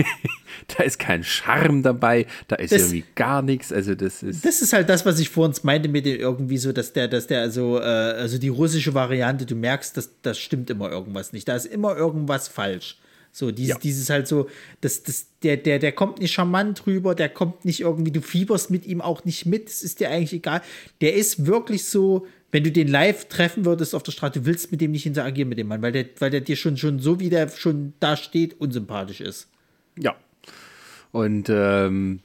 <laughs> da ist kein Charme dabei, da ist das, irgendwie gar nichts. Also das ist. Das ist halt das, was ich vor uns meinte mit dem irgendwie so, dass der, dass der also, äh, also die russische Variante, du merkst, dass das stimmt immer irgendwas nicht. Da ist immer irgendwas falsch. So, dieses, ja. dieses halt so, das, das, der, der, der kommt nicht charmant rüber, der kommt nicht irgendwie, du fieberst mit ihm auch nicht mit, das ist dir eigentlich egal. Der ist wirklich so, wenn du den live treffen würdest auf der Straße, du willst mit dem nicht interagieren mit dem Mann, weil der, weil der dir schon, schon so, wie der schon da steht, unsympathisch ist. Ja. Und ähm,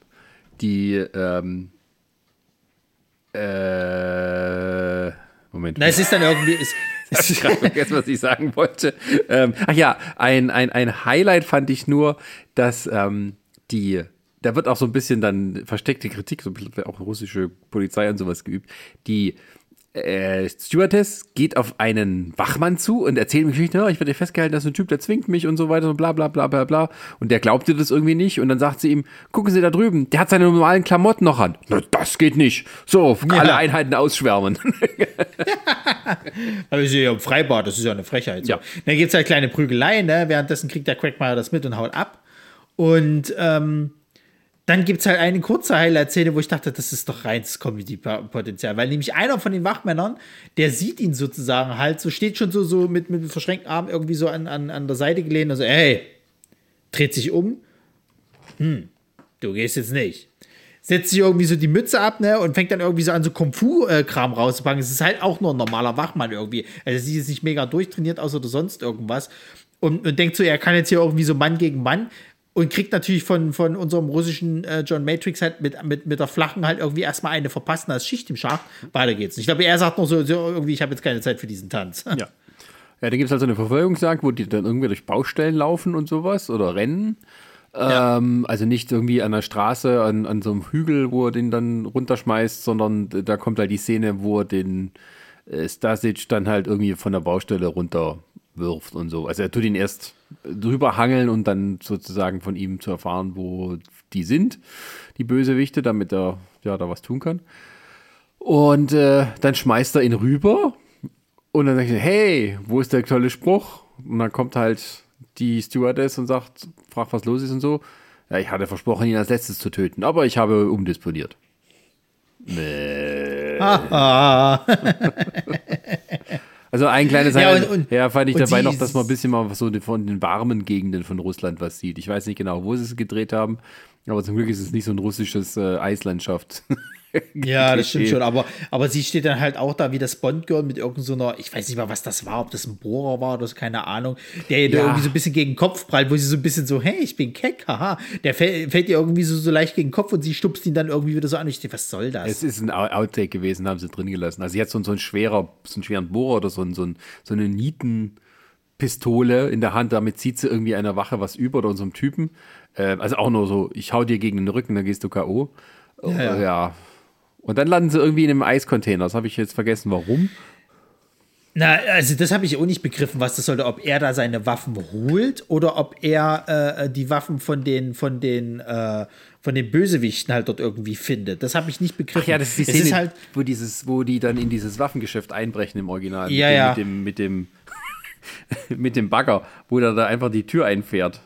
die, ähm, äh, Moment. Na, es ist dann irgendwie. Es, <laughs> ich habe vergessen, was ich sagen wollte. Ähm, ach ja, ein, ein, ein Highlight fand ich nur, dass ähm, die, da wird auch so ein bisschen dann versteckte Kritik, so auch russische Polizei und sowas geübt, die äh, Stewardess geht auf einen Wachmann zu und erzählt mir Geschichte, ich werde festgehalten, dass ein Typ, der zwingt mich und so weiter und bla bla bla bla bla. Und der glaubte das irgendwie nicht. Und dann sagt sie ihm, gucken Sie da drüben, der hat seine normalen Klamotten noch an. Na, das geht nicht. So, ja. alle Einheiten ausschwärmen. <laughs> Aber sie ja im Freibad, das ist ja eine Frechheit. So. Ja. Dann gibt es halt kleine Prügeleien, ne? währenddessen kriegt der Quackmire das mit und haut ab. Und ähm, dann gibt es halt eine kurze Highlight-Szene, wo ich dachte, das ist doch reines Comedy-Potenzial. Weil nämlich einer von den Wachmännern, der sieht ihn sozusagen halt so, steht schon so, so mit, mit verschränkten Armen irgendwie so an, an, an der Seite gelehnt und so, hey, dreht sich um. Hm, du gehst jetzt nicht. Setzt sich irgendwie so die Mütze ab, ne, und fängt dann irgendwie so an, so Kung-Fu-Kram rauszupacken. Es ist halt auch nur ein normaler Wachmann irgendwie. Also, sie ist nicht mega durchtrainiert aus oder sonst irgendwas. Und, und denkt so, er kann jetzt hier irgendwie so Mann gegen Mann und kriegt natürlich von, von unserem russischen äh, John Matrix halt mit, mit, mit der flachen halt irgendwie erstmal eine verpassen als Schicht im Schacht. Weiter geht's. Ich glaube, er sagt noch so, so irgendwie, ich habe jetzt keine Zeit für diesen Tanz. Ja. Ja, da gibt es halt so eine Verfolgungsjagd, wo die dann irgendwie durch Baustellen laufen und sowas oder rennen. Ja. Ähm, also nicht irgendwie an der Straße, an, an so einem Hügel, wo er den dann runterschmeißt, sondern da kommt halt die Szene, wo er den äh, Stasic dann halt irgendwie von der Baustelle runterwirft und so. Also er tut ihn erst drüber hangeln und dann sozusagen von ihm zu erfahren, wo die sind, die Bösewichte, damit er ja da was tun kann. Und äh, dann schmeißt er ihn rüber und dann sagt er, hey, wo ist der tolle Spruch? Und dann kommt halt die Stewardess und sagt, fragt, was los ist und so. Ja, ich hatte versprochen, ihn als letztes zu töten, aber ich habe umdisponiert. <laughs> Nee. <laughs> Also ein kleines ja, und, und, ja, fand ich dabei noch, dass man ein bisschen mal so von den warmen Gegenden von Russland was sieht. Ich weiß nicht genau, wo sie es gedreht haben, aber zum Glück ist es nicht so ein russisches äh, Eislandschaft. <laughs> <laughs> ja, das stimmt schon. Aber, aber sie steht dann halt auch da wie das Bond-Girl mit irgendeiner, so ich weiß nicht mal, was das war, ob das ein Bohrer war oder so, keine Ahnung, der ja. irgendwie so ein bisschen gegen den Kopf prallt, wo sie so ein bisschen so, hey, ich bin keck, haha. Der fällt, fällt ihr irgendwie so, so leicht gegen den Kopf und sie stupst ihn dann irgendwie wieder so an. Ich denke, was soll das? Es ist ein Outtake gewesen, haben sie drin gelassen. Also jetzt so, so ein schwerer, so einen schweren Bohrer oder so, ein, so, ein, so eine Nieten. Pistole in der Hand, damit zieht sie irgendwie einer Wache was über oder unserem Typen. Äh, also auch nur so, ich hau dir gegen den Rücken, dann gehst du K.O. Ja, ja. ja, und dann landen sie irgendwie in einem Eiscontainer. Das habe ich jetzt vergessen, warum. Na, also das habe ich auch nicht begriffen, was das sollte, ob er da seine Waffen holt oder ob er äh, die Waffen von den, von den, äh, von den Bösewichten halt dort irgendwie findet. Das habe ich nicht begriffen. Ach ja, das ist die Szene, ist halt, wo, dieses, wo die dann in dieses Waffengeschäft einbrechen im Original. Ja, ja. Mit dem, mit dem, mit <laughs> dem, mit dem Bagger, wo er da einfach die Tür einfährt.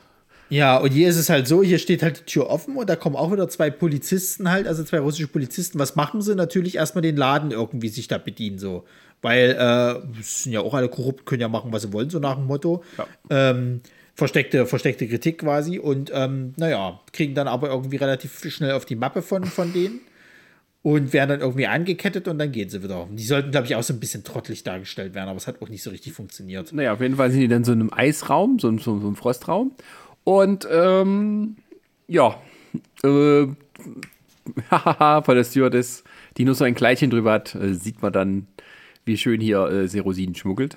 Ja, und hier ist es halt so, hier steht halt die Tür offen und da kommen auch wieder zwei Polizisten halt, also zwei russische Polizisten. Was machen sie? Natürlich erstmal den Laden irgendwie sich da bedienen, so. Weil, äh, sind ja auch alle korrupt, können ja machen, was sie wollen, so nach dem Motto. Ja. Ähm, versteckte, versteckte Kritik quasi und, ähm, naja, kriegen dann aber irgendwie relativ schnell auf die Mappe von, von denen und werden dann irgendwie angekettet und dann gehen sie wieder. Die sollten, glaube ich, auch so ein bisschen trottelig dargestellt werden, aber es hat auch nicht so richtig funktioniert. Naja, auf jeden Fall sind die dann so in einem Eisraum, so, so, so einem Frostraum und ähm, ja, äh, <laughs> von der Stewardess, die nur so ein Kleidchen drüber hat, äh, sieht man dann, wie schön hier äh, Serosin schmuggelt,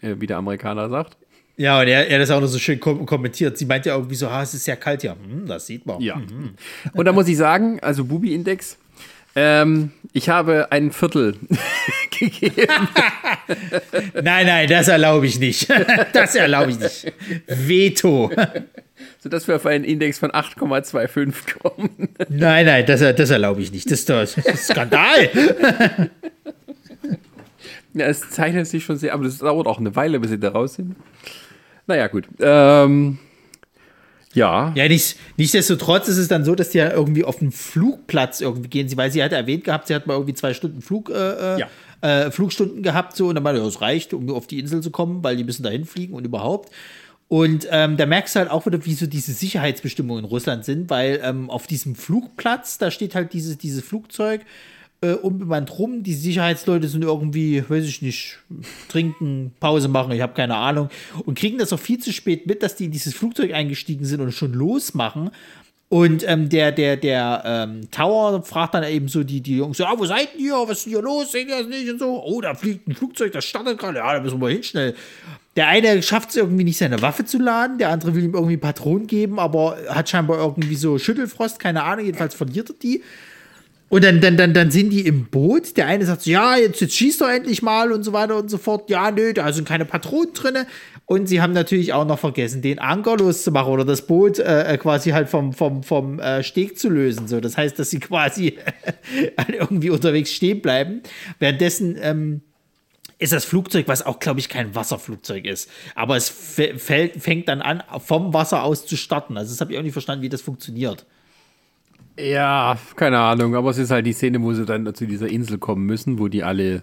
äh, wie der Amerikaner sagt. Ja, und er, er das auch noch so schön kom kommentiert. Sie meint ja irgendwie so, ha, es ist ja kalt. Ja, hm, das sieht man. Ja. Mhm. Und da muss ich sagen, also Bubi-Index, ähm, ich habe ein Viertel gegeben. <laughs> nein, nein, das erlaube ich nicht. <laughs> Das erlaube ich nicht. Veto <laughs> sodass wir auf einen Index von 8,25 kommen. Nein, nein, das, das erlaube ich nicht. Das ist, das ist Skandal. ja, es zeichnet sich schon sehr, aber das dauert auch eine Weile, bis sie da raus sind. Naja, gut. Ähm, ja. Ja, nicht, nichtsdestotrotz ist es dann so, dass die ja irgendwie auf den Flugplatz irgendwie gehen. Sie, weil sie hat erwähnt gehabt, sie hat mal irgendwie zwei Stunden Flug, äh, äh ja. Äh, Flugstunden gehabt, so, und dann meinte, ja, es reicht, um auf die Insel zu kommen, weil die müssen dahin fliegen und überhaupt. Und ähm, da merkst du halt auch wieder, wie so diese Sicherheitsbestimmungen in Russland sind, weil ähm, auf diesem Flugplatz, da steht halt dieses, dieses Flugzeug äh, unbemannt rum. Die Sicherheitsleute sind irgendwie, weiß ich nicht, trinken, Pause machen, ich habe keine Ahnung. Und kriegen das auch viel zu spät mit, dass die in dieses Flugzeug eingestiegen sind und schon losmachen. Und ähm, der, der, der ähm, Tower fragt dann eben so die, die Jungs, ja, wo seid ihr? Was ist denn hier los? Seht ihr das nicht? Und so, oh, da fliegt ein Flugzeug, das startet gerade. Ja, da müssen wir hin schnell. Der eine schafft es irgendwie nicht, seine Waffe zu laden, der andere will ihm irgendwie Patronen geben, aber hat scheinbar irgendwie so Schüttelfrost, keine Ahnung, jedenfalls verliert er die. Und dann, dann, dann, dann sind die im Boot. Der eine sagt so, ja, jetzt, jetzt schießt er endlich mal und so weiter und so fort. Ja, nö, da sind keine Patronen drin. Und sie haben natürlich auch noch vergessen, den Anker loszumachen oder das Boot äh, äh quasi halt vom, vom, vom äh, Steg zu lösen. So, das heißt, dass sie <laughs> quasi irgendwie unterwegs stehen bleiben. Währenddessen ähm, ist das Flugzeug, was auch, glaube ich, kein Wasserflugzeug ist. Aber es fällt, fängt dann an, vom Wasser aus zu starten. Also, das habe ich auch nicht verstanden, wie das funktioniert. Ja, keine Ahnung, aber es ist halt die Szene, wo sie dann zu dieser Insel kommen müssen, wo die alle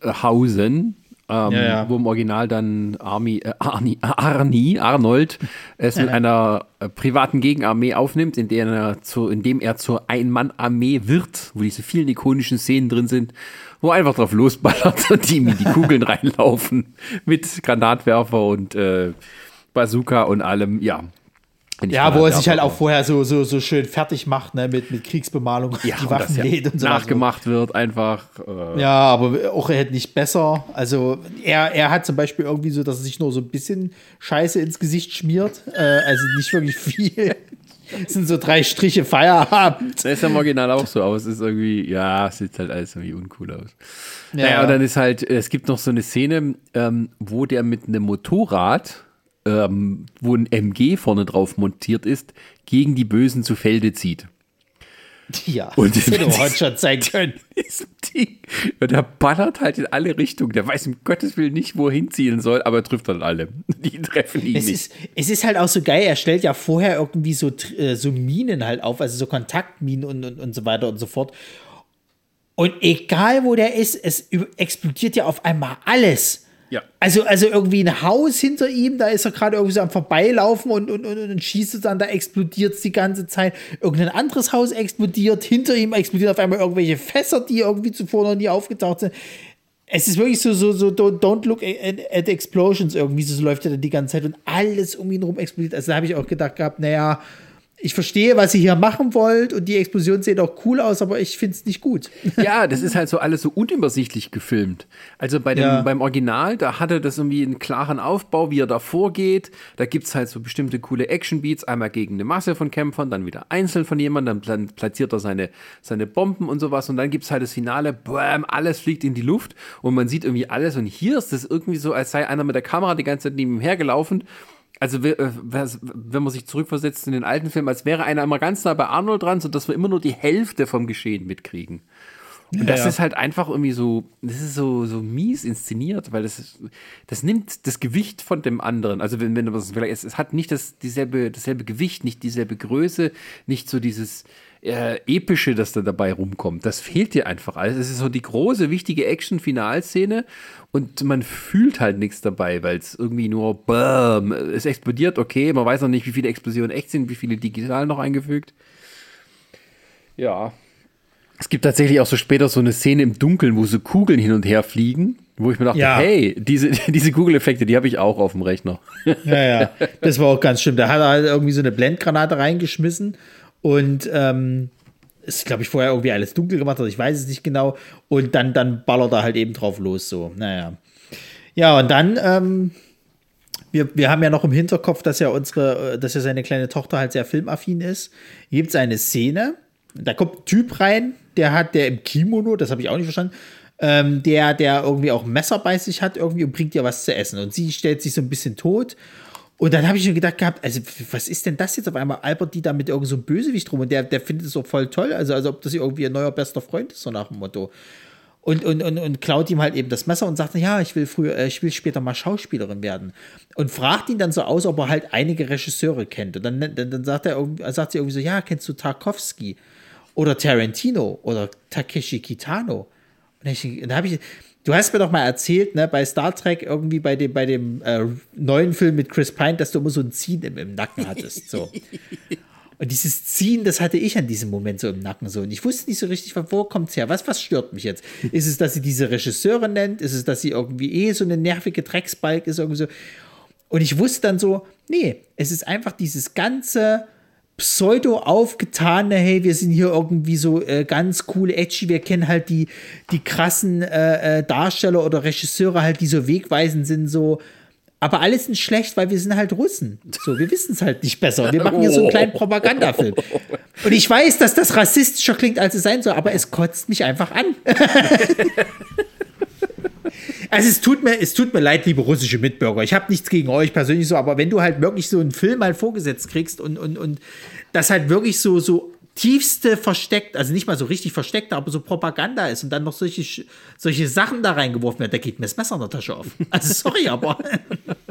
äh, hausen. Ähm, ja, ja. Wo im Original dann Army, äh, Arnie, Arnie, Arnold es mit einer äh, privaten Gegenarmee aufnimmt, in der er zu, indem er zur Ein-Mann-Armee wird, wo diese vielen ikonischen Szenen drin sind, wo er einfach drauf losballert und die ihm in die Kugeln <laughs> reinlaufen mit Granatwerfer und äh, Bazooka und allem. Ja, ja, wo er sich halt auch vorher so, so, so schön fertig macht, ne, mit, mit Kriegsbemalung, ja, die Waffen ja lädt und so. Nachgemacht wird einfach. Äh ja, aber auch er hätte nicht besser. Also er, er hat zum Beispiel irgendwie so, dass er sich nur so ein bisschen Scheiße ins Gesicht schmiert. Äh, also nicht wirklich viel. <laughs> Das sind so drei Striche Feierabend. Das ist ja im Original auch so aus. Ist irgendwie, ja, sieht halt alles irgendwie uncool aus. Ja, naja, und dann ist halt, es gibt noch so eine Szene, ähm, wo der mit einem Motorrad ähm, wo ein MG vorne drauf montiert ist, gegen die Bösen zu Felde zieht. Ja, und das hätte heute schon sein können. <laughs> Ding. Und der ballert halt in alle Richtungen. Der weiß um Gottes Willen nicht, wohin zielen soll, aber er trifft dann alle. <laughs> Die treffen ihn es nicht. Ist, es ist halt auch so geil. Er stellt ja vorher irgendwie so, äh, so Minen halt auf, also so Kontaktminen und, und, und so weiter und so fort. Und egal wo der ist, es explodiert ja auf einmal alles. Ja. Also, also irgendwie ein Haus hinter ihm, da ist er gerade irgendwie so am Vorbeilaufen und, und, und, und schießt es dann, da explodiert es die ganze Zeit. Irgendein anderes Haus explodiert, hinter ihm explodieren auf einmal irgendwelche Fässer, die irgendwie zuvor noch nie aufgetaucht sind. Es ist wirklich so, so, so don't, look at, explosions irgendwie, so, läuft er dann die ganze Zeit und alles um ihn herum explodiert. Also da habe ich auch gedacht gehabt, naja, ich verstehe, was ihr hier machen wollt und die Explosion sieht auch cool aus, aber ich finde es nicht gut. <laughs> Ja, das ist halt so alles so unübersichtlich gefilmt. Also bei dem, ja. beim Original, da hatte das irgendwie einen klaren Aufbau, wie er da vorgeht. Da gibt es halt so bestimmte coole Action-Beats, einmal gegen eine Masse von Kämpfern, dann wieder einzeln von jemandem, dann platziert er seine, seine Bomben und sowas und dann gibt es halt das Finale, bam, alles fliegt in die Luft und man sieht irgendwie alles und hier ist das irgendwie so, als sei einer mit der Kamera die ganze Zeit neben ihm hergelaufen also äh, wenn man sich zurückversetzt in den alten Film, als wäre einer immer ganz nah bei Arnold dran, sodass wir immer nur die Hälfte vom Geschehen mitkriegen. Und ja, das ja. ist halt einfach irgendwie so, das ist so, so mies inszeniert, weil das, das nimmt das Gewicht von dem anderen. Also wenn, wenn es, es hat nicht das, dieselbe, dasselbe Gewicht, nicht dieselbe Größe, nicht so dieses, äh, Epische, das da dabei rumkommt. Das fehlt dir einfach alles. Es ist so die große, wichtige Action-Finalszene und man fühlt halt nichts dabei, weil es irgendwie nur BAM, es explodiert, okay, man weiß noch nicht, wie viele Explosionen echt sind, wie viele digital noch eingefügt. Ja. Es gibt tatsächlich auch so später so eine Szene im Dunkeln, wo so Kugeln hin und her fliegen, wo ich mir dachte, ja. hey, diese, <laughs> diese Kugeleffekte, die habe ich auch auf dem Rechner. Ja, ja, <laughs> das war auch ganz schlimm. Da hat er halt irgendwie so eine Blendgranate reingeschmissen und ähm, ist, glaube ich, vorher irgendwie alles dunkel gemacht hat, ich weiß es nicht genau. Und dann, dann ballert er halt eben drauf los, so. Naja. Ja, und dann, ähm, wir, wir haben ja noch im Hinterkopf, dass ja unsere, dass ja seine kleine Tochter halt sehr filmaffin ist. Gibt es eine Szene, da kommt ein Typ rein, der hat, der im Kimono, das habe ich auch nicht verstanden, ähm, der, der irgendwie auch ein Messer bei sich hat irgendwie und bringt ihr was zu essen. Und sie stellt sich so ein bisschen tot und dann habe ich mir gedacht gehabt, also was ist denn das jetzt auf einmal? Albert, die da mit irgendeinem so Bösewicht rum und der, der findet es auch voll toll, also als ob das irgendwie ein neuer bester Freund ist, so nach dem Motto. Und, und, und, und klaut ihm halt eben das Messer und sagt, ja, ich will früher, äh, ich will später mal Schauspielerin werden. Und fragt ihn dann so aus, ob er halt einige Regisseure kennt. Und dann, dann, dann sagt er sagt sie irgendwie so, ja, kennst du Tarkovsky oder Tarantino oder Takeshi Kitano? Und da habe ich, Du hast mir doch mal erzählt, ne, bei Star Trek irgendwie bei dem, bei dem äh, neuen Film mit Chris Pine, dass du immer so ein Ziehen im, im Nacken hattest. So. <laughs> Und dieses Ziehen, das hatte ich an diesem Moment so im Nacken so. Und ich wusste nicht so richtig, wo kommt es her? Was, was stört mich jetzt? Ist es, dass sie diese Regisseure nennt? Ist es, dass sie irgendwie eh so eine nervige Drecksbalk ist? Irgendwie so. Und ich wusste dann so, nee, es ist einfach dieses ganze pseudo aufgetane, hey, wir sind hier irgendwie so äh, ganz cool, edgy, wir kennen halt die, die krassen äh, äh, Darsteller oder Regisseure halt, die so wegweisend sind, so. aber alle sind schlecht, weil wir sind halt Russen. So, wir wissen es halt nicht besser. Wir machen hier so einen <laughs> kleinen Propagandafilm. Und ich weiß, dass das rassistischer klingt, als es sein soll, aber es kotzt mich einfach an. <laughs> Also es tut mir, es tut mir leid, liebe russische Mitbürger. Ich habe nichts gegen euch persönlich so, aber wenn du halt wirklich so einen Film mal vorgesetzt kriegst und, und, und das halt wirklich so, so tiefste versteckt, also nicht mal so richtig versteckt, aber so Propaganda ist und dann noch solche, solche Sachen da reingeworfen werden, da geht mir das Messer in der Tasche auf. Also sorry, aber.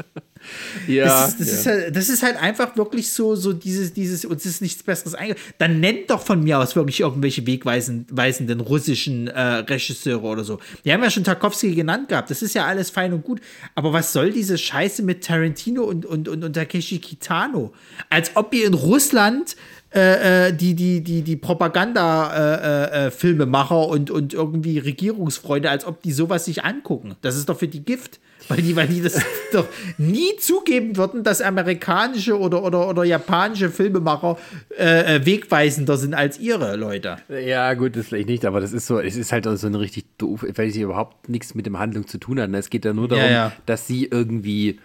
<laughs> ja, das, ist, das, ja. Ist halt, das ist halt einfach wirklich so, so dieses, dieses, uns ist nichts Besseres eingefallen. Dann nennt doch von mir aus wirklich irgendwelche wegweisenden russischen äh, Regisseure oder so. Die haben ja schon Tarkovsky genannt gehabt. Das ist ja alles fein und gut. Aber was soll diese Scheiße mit Tarantino und, und, und, und Takeshi Kitano? Als ob ihr in Russland äh, äh, die, die, die, die Propaganda-Filmemacher äh, äh, und, und irgendwie Regierungsfreunde, als ob die sowas sich angucken. Das ist doch für die Gift. Weil die, weil die das <laughs> doch nie zugeben würden, dass amerikanische oder, oder, oder japanische Filmemacher äh, äh, wegweisender sind als ihre Leute. Ja, gut, das vielleicht nicht, aber das ist so, es ist halt so eine richtig doof, weil sie überhaupt nichts mit dem Handlung zu tun hat. Es geht ja nur darum, ja, ja. dass sie irgendwie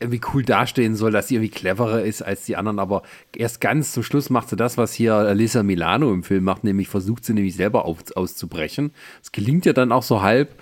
irgendwie cool dastehen soll, dass sie irgendwie cleverer ist als die anderen, aber erst ganz zum Schluss macht sie das, was hier Alyssa Milano im Film macht, nämlich versucht sie nämlich selber auf, auszubrechen. Es gelingt ja dann auch so halb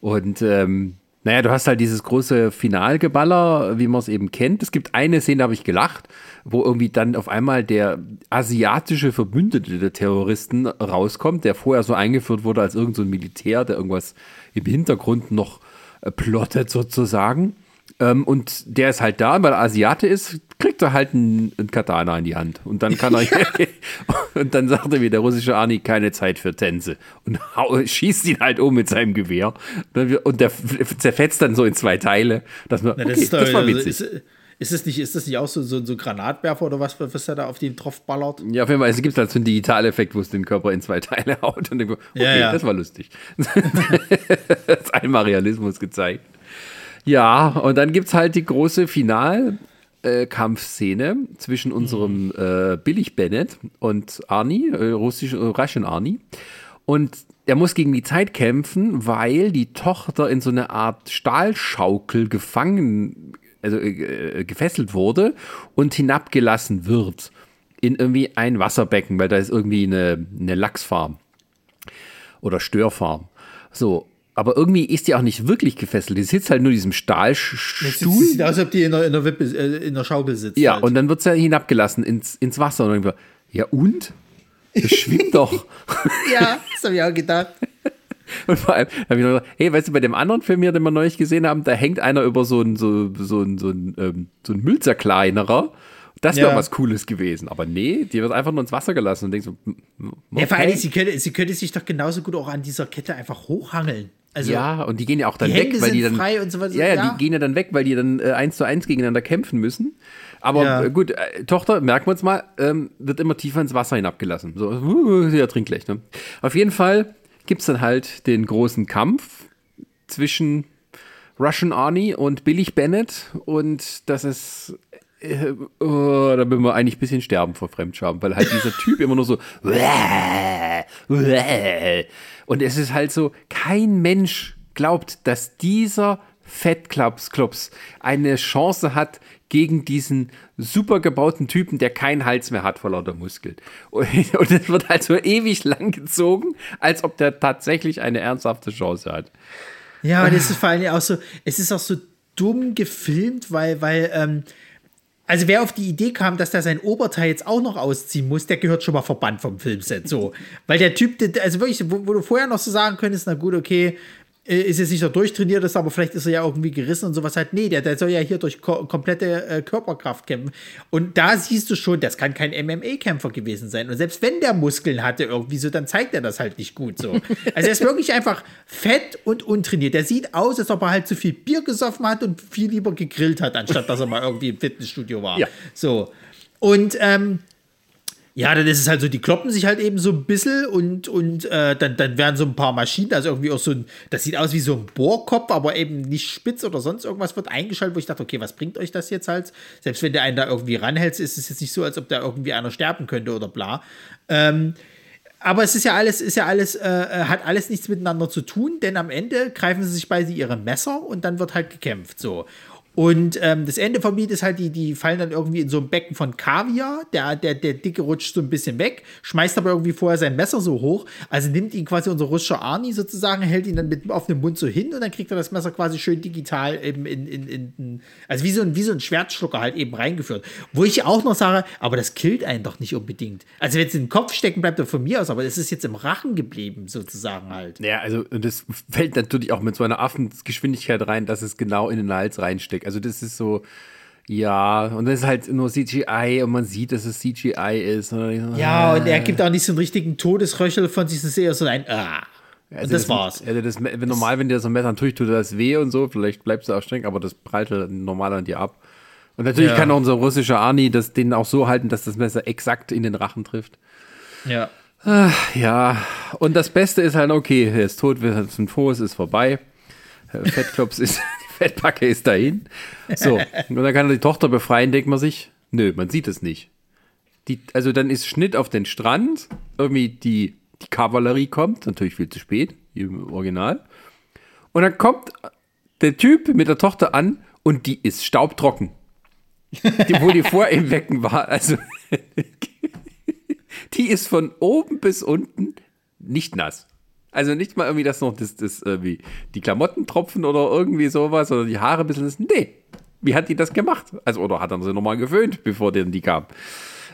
und ähm, naja, du hast halt dieses große Finalgeballer, wie man es eben kennt. Es gibt eine Szene, da habe ich gelacht, wo irgendwie dann auf einmal der asiatische Verbündete der Terroristen rauskommt, der vorher so eingeführt wurde als irgendein so Militär, der irgendwas im Hintergrund noch äh, plottet sozusagen. Ähm, und der ist halt da, weil er Asiate ist, kriegt er halt einen, einen Katana in die Hand. Und dann kann er. <laughs> <laughs> und dann sagt er wie der russische Arni, keine Zeit für Tänze. Und <laughs> schießt ihn halt um mit seinem Gewehr. Und der zerfetzt dann so in zwei Teile. Dass man, okay, Na, das, das, war witzig. Ist, ist das nicht, ist das nicht auch so, so, so Granatwerfer oder was, was er da auf den Tropf ballert? Ja, auf jeden Fall. Es gibt halt so einen Digitaleffekt, wo es den Körper in zwei Teile haut. Und denke, okay, ja, ja. das war lustig. das ist einmal Realismus gezeigt. Ja, und dann gibt es halt die große Finalkampfszene äh, zwischen unserem äh, Billig Bennett und Arnie, äh, russisch, äh, Russian Arnie. Und er muss gegen die Zeit kämpfen, weil die Tochter in so eine Art Stahlschaukel gefangen, also äh, äh, gefesselt wurde und hinabgelassen wird in irgendwie ein Wasserbecken, weil da ist irgendwie eine, eine Lachsfarm oder Störfarm. So, aber irgendwie ist die auch nicht wirklich gefesselt. Die sitzt halt nur in diesem Stahlstuhl. Es sieht aus, als ob die in der, in der, Wippe, äh, in der Schaukel sitzt. Ja, halt. und dann wird sie hinabgelassen ins, ins Wasser. Und dann ja und? Das schwimmt doch. <laughs> ja, das habe ich auch gedacht. <laughs> Und vor allem habe ich noch gedacht, hey, weißt du, bei dem anderen Film hier, den wir neulich gesehen haben, da hängt einer über so ein, so, so ein, so ein, ähm, so ein Müllzerkleinerer. Das wäre ja. was Cooles gewesen. Aber nee, die wird einfach nur ins Wasser gelassen und denkst so, okay. Ja, vor allem, sie könnte, sie könnte sich doch genauso gut auch an dieser Kette einfach hochhangeln. Also, ja, und die gehen ja auch dann weg, weil die dann. So weiter. Ja, ja, ja, die gehen ja dann weg, weil die dann äh, eins zu eins gegeneinander kämpfen müssen. Aber ja. äh, gut, äh, Tochter, merken wir uns mal, ähm, wird immer tiefer ins Wasser hinabgelassen. So, uh, ja, trink gleich, ne? Auf jeden Fall gibt es dann halt den großen Kampf zwischen Russian Arnie und Billig Bennett. Und das ist äh, oh, da will man eigentlich ein bisschen sterben vor Fremdscham, weil halt dieser Typ immer nur so <laughs> und es ist halt so, kein Mensch glaubt, dass dieser Fettklops Klops eine Chance hat gegen diesen super gebauten Typen, der keinen Hals mehr hat vor lauter Muskeln. Und, <laughs> und es wird halt so ewig lang gezogen, als ob der tatsächlich eine ernsthafte Chance hat. Ja, und es <laughs> ist vor allem auch so, es ist auch so dumm gefilmt, weil, weil, ähm, also wer auf die Idee kam, dass der sein Oberteil jetzt auch noch ausziehen muss, der gehört schon mal verbannt vom Filmset. So. Weil der Typ, also wirklich, wo, wo, du vorher noch so sagen könntest, na gut, okay, ist jetzt nicht so durchtrainiert ist, aber vielleicht ist er ja irgendwie gerissen und sowas halt. Nee, der, der soll ja hier durch ko komplette äh, Körperkraft kämpfen. Und da siehst du schon, das kann kein MMA-Kämpfer gewesen sein. Und selbst wenn der Muskeln hatte irgendwie so, dann zeigt er das halt nicht gut so. <laughs> Also er ist wirklich einfach fett und untrainiert. Der sieht aus, als ob er halt zu viel Bier gesoffen hat und viel lieber gegrillt hat, anstatt dass er mal irgendwie im Fitnessstudio war. Ja. So. Und ähm, ja, dann ist es halt so, die kloppen sich halt eben so ein bisschen und, und äh, dann, dann werden so ein paar Maschinen, also irgendwie auch so ein, das sieht aus wie so ein Bohrkopf, aber eben nicht spitz oder sonst irgendwas wird eingeschaltet, wo ich dachte, okay, was bringt euch das jetzt halt? Selbst wenn der einen da irgendwie ranhält, ist es jetzt nicht so, als ob da irgendwie einer sterben könnte oder bla. Ähm, aber es ist ja alles, ist ja alles, äh, äh hat alles nichts miteinander zu tun, denn am Ende greifen sie sich beide ihre Messer und dann wird halt gekämpft so. Und ähm, das Ende vom Lied ist halt, die, die fallen dann irgendwie in so ein Becken von Kaviar. Der, der, der Dicke rutscht so ein bisschen weg, schmeißt aber irgendwie vorher sein Messer so hoch. Also nimmt ihn quasi unser russischer Arnie sozusagen, hält ihn dann mit offenem Mund so hin und dann kriegt er das Messer quasi schön digital eben in, in, in, in also wie so, ein, wie so ein Schwertschlucker halt eben reingeführt. Wo ich auch noch sage, aber das killt einen doch nicht unbedingt. Also wenn es in den Kopf stecken bleibt, dann von mir aus, aber es ist jetzt im Rachen geblieben sozusagen halt. Ja, also das fällt natürlich auch mit so einer Affengeschwindigkeit rein, dass es genau in den Hals reinsteckt. Also das ist so, ja, und das ist halt nur CGI und man sieht, dass es CGI ist. Ja, und er gibt auch nicht so einen richtigen Todesröchel von sich, das ist eher so ein Ah. Also und das, das, war's. Also das, wenn normal, wenn dir so ein Messer natürlich tut das weh und so, vielleicht bleibst du auch streng, aber das prallt halt normal an dir ab. Und natürlich ja. kann unser russischer Arnie das den auch so halten, dass das Messer exakt in den Rachen trifft. Ja. Ach, ja, und das Beste ist halt, okay, er ist tot, wir sind froh, es ist vorbei. Fettklops ist, <laughs> Fettbacke ist dahin. So, und dann kann er die Tochter befreien, denkt man sich, nö, man sieht es nicht. Die, also dann ist Schnitt auf den Strand, irgendwie die, die Kavallerie kommt, natürlich viel zu spät, im Original. Und dann kommt der Typ mit der Tochter an und die ist staubtrocken. Die, wo die vor ihm wecken war. Also, <laughs> die ist von oben bis unten nicht nass. Also nicht mal irgendwie, dass noch das, das irgendwie die Klamotten tropfen oder irgendwie sowas oder die Haare ein bisschen. Nee. Wie hat die das gemacht? Also, oder hat er sie nochmal gewöhnt, bevor denn die kam?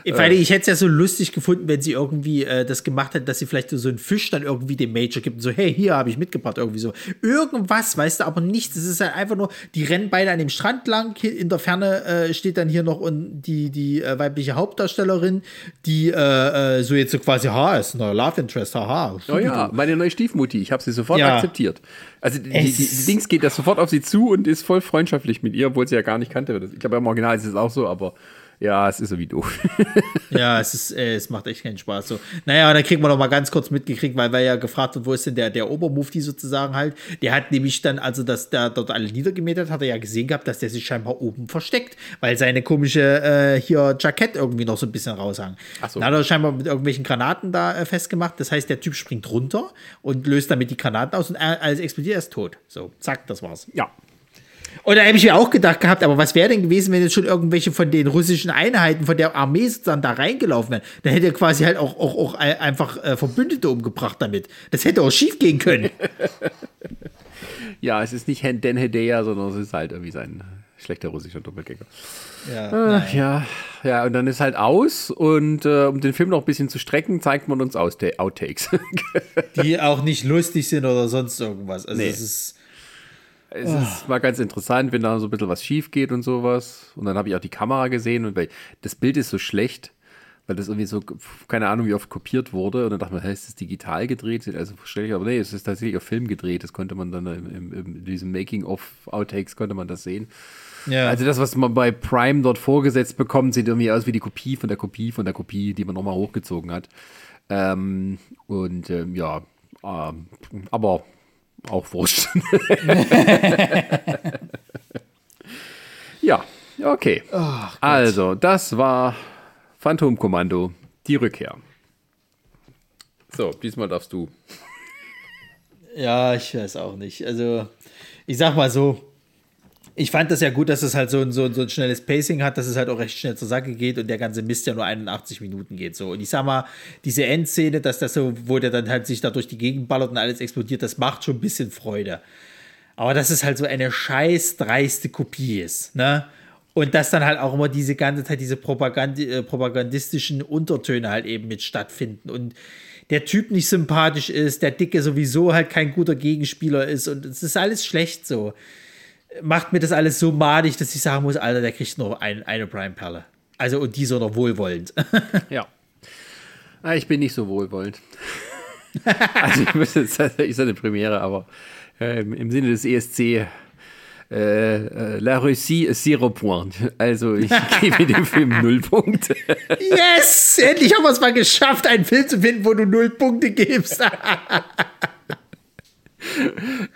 Weil ich hätte es ja so lustig gefunden, wenn sie irgendwie äh, das gemacht hätte, dass sie vielleicht so einen Fisch dann irgendwie dem Major gibt und so, hey, hier habe ich mitgebracht, irgendwie so. Irgendwas, weißt du, aber nichts. Es ist halt einfach nur, die rennen beide an dem Strand lang. In der Ferne äh, steht dann hier noch und die, die äh, weibliche Hauptdarstellerin, die äh, äh, so jetzt so quasi, ha, ist ein neuer Love Interest, haha. Oh ja, meine neue Stiefmutti, ich habe sie sofort ja. akzeptiert. Also die, die, die, Dings geht das sofort auf sie zu und ist voll freundschaftlich mit ihr, obwohl sie ja gar nicht kannte. Ich glaube, im Original ist es auch so, aber ja, es ist so wie doof. <laughs> ja, es ist, äh, es macht echt keinen Spaß. So. Naja, dann kriegt man noch mal ganz kurz mitgekriegt, weil wir ja gefragt hat, wo ist denn der, der Obermufti sozusagen halt. Der hat nämlich dann, also dass der dort alle niedergemäht hat, hat er ja gesehen gehabt, dass der sich scheinbar oben versteckt, weil seine komische äh, hier Jackett irgendwie noch so ein bisschen raushang. Ach so. Dann hat er scheinbar mit irgendwelchen Granaten da äh, festgemacht. Das heißt, der Typ springt runter und löst damit die Granaten aus und alles explodiert, er ist tot. So, zack, das war's. Ja, und da habe ich mir auch gedacht gehabt, aber was wäre denn gewesen, wenn jetzt schon irgendwelche von den russischen Einheiten von der Armee dann da reingelaufen wären? Dann hätte er quasi halt auch, auch, auch einfach äh, Verbündete umgebracht damit. Das hätte auch schief gehen können. <laughs> ja, es ist nicht Dan Hedaya, sondern es ist halt irgendwie sein schlechter russischer Doppelgänger. Ja, äh, ja, ja, und dann ist halt aus und äh, um den Film noch ein bisschen zu strecken, zeigt man uns Outtakes. Die <laughs> auch nicht lustig sind oder sonst irgendwas. Also nee. es ist es ist mal ganz interessant, wenn da so ein bisschen was schief geht und sowas. Und dann habe ich auch die Kamera gesehen und weil das Bild ist so schlecht, weil das irgendwie so, keine Ahnung, wie oft kopiert wurde. Und dann dachte man, hey, ist das digital gedreht? Also verständlich, aber nee, es ist tatsächlich auf Film gedreht. Das konnte man dann im, im, in diesem Making-of-Outtakes konnte man das sehen. Ja. Also das, was man bei Prime dort vorgesetzt bekommt, sieht irgendwie aus wie die Kopie von der Kopie von der Kopie, die man nochmal hochgezogen hat. Ähm, und ähm, ja, ähm, aber auch wurscht. <laughs> <laughs> ja, okay. Oh, also, das war Phantomkommando, die Rückkehr. So, diesmal darfst du. Ja, ich weiß auch nicht. Also, ich sag mal so, ich fand das ja gut, dass es halt so ein, so, so ein schnelles Pacing hat, dass es halt auch recht schnell zur Sache geht und der ganze Mist ja nur 81 Minuten geht. So. Und ich sag mal, diese Endszene, dass das so, wo der dann halt sich da durch die Gegend ballert und alles explodiert, das macht schon ein bisschen Freude. Aber dass es halt so eine scheiß dreiste Kopie ist, ne? Und dass dann halt auch immer diese ganze Zeit diese Propagand äh, propagandistischen Untertöne halt eben mit stattfinden und der Typ nicht sympathisch ist, der Dicke sowieso halt kein guter Gegenspieler ist und es ist alles schlecht so macht mir das alles so madig, dass ich sagen muss, Alter, der kriegt noch ein, eine Prime-Perle. Also und die so noch wohlwollend. <laughs> ja. Ah, ich bin nicht so wohlwollend. <laughs> also ich müsste jetzt, ich eine Premiere, aber äh, im Sinne des ESC äh, äh, La Russie ist zero point. Also ich <laughs> gebe dem Film null Punkte. yes! Endlich haben wir es mal geschafft, einen Film zu finden, wo du null Punkte gibst.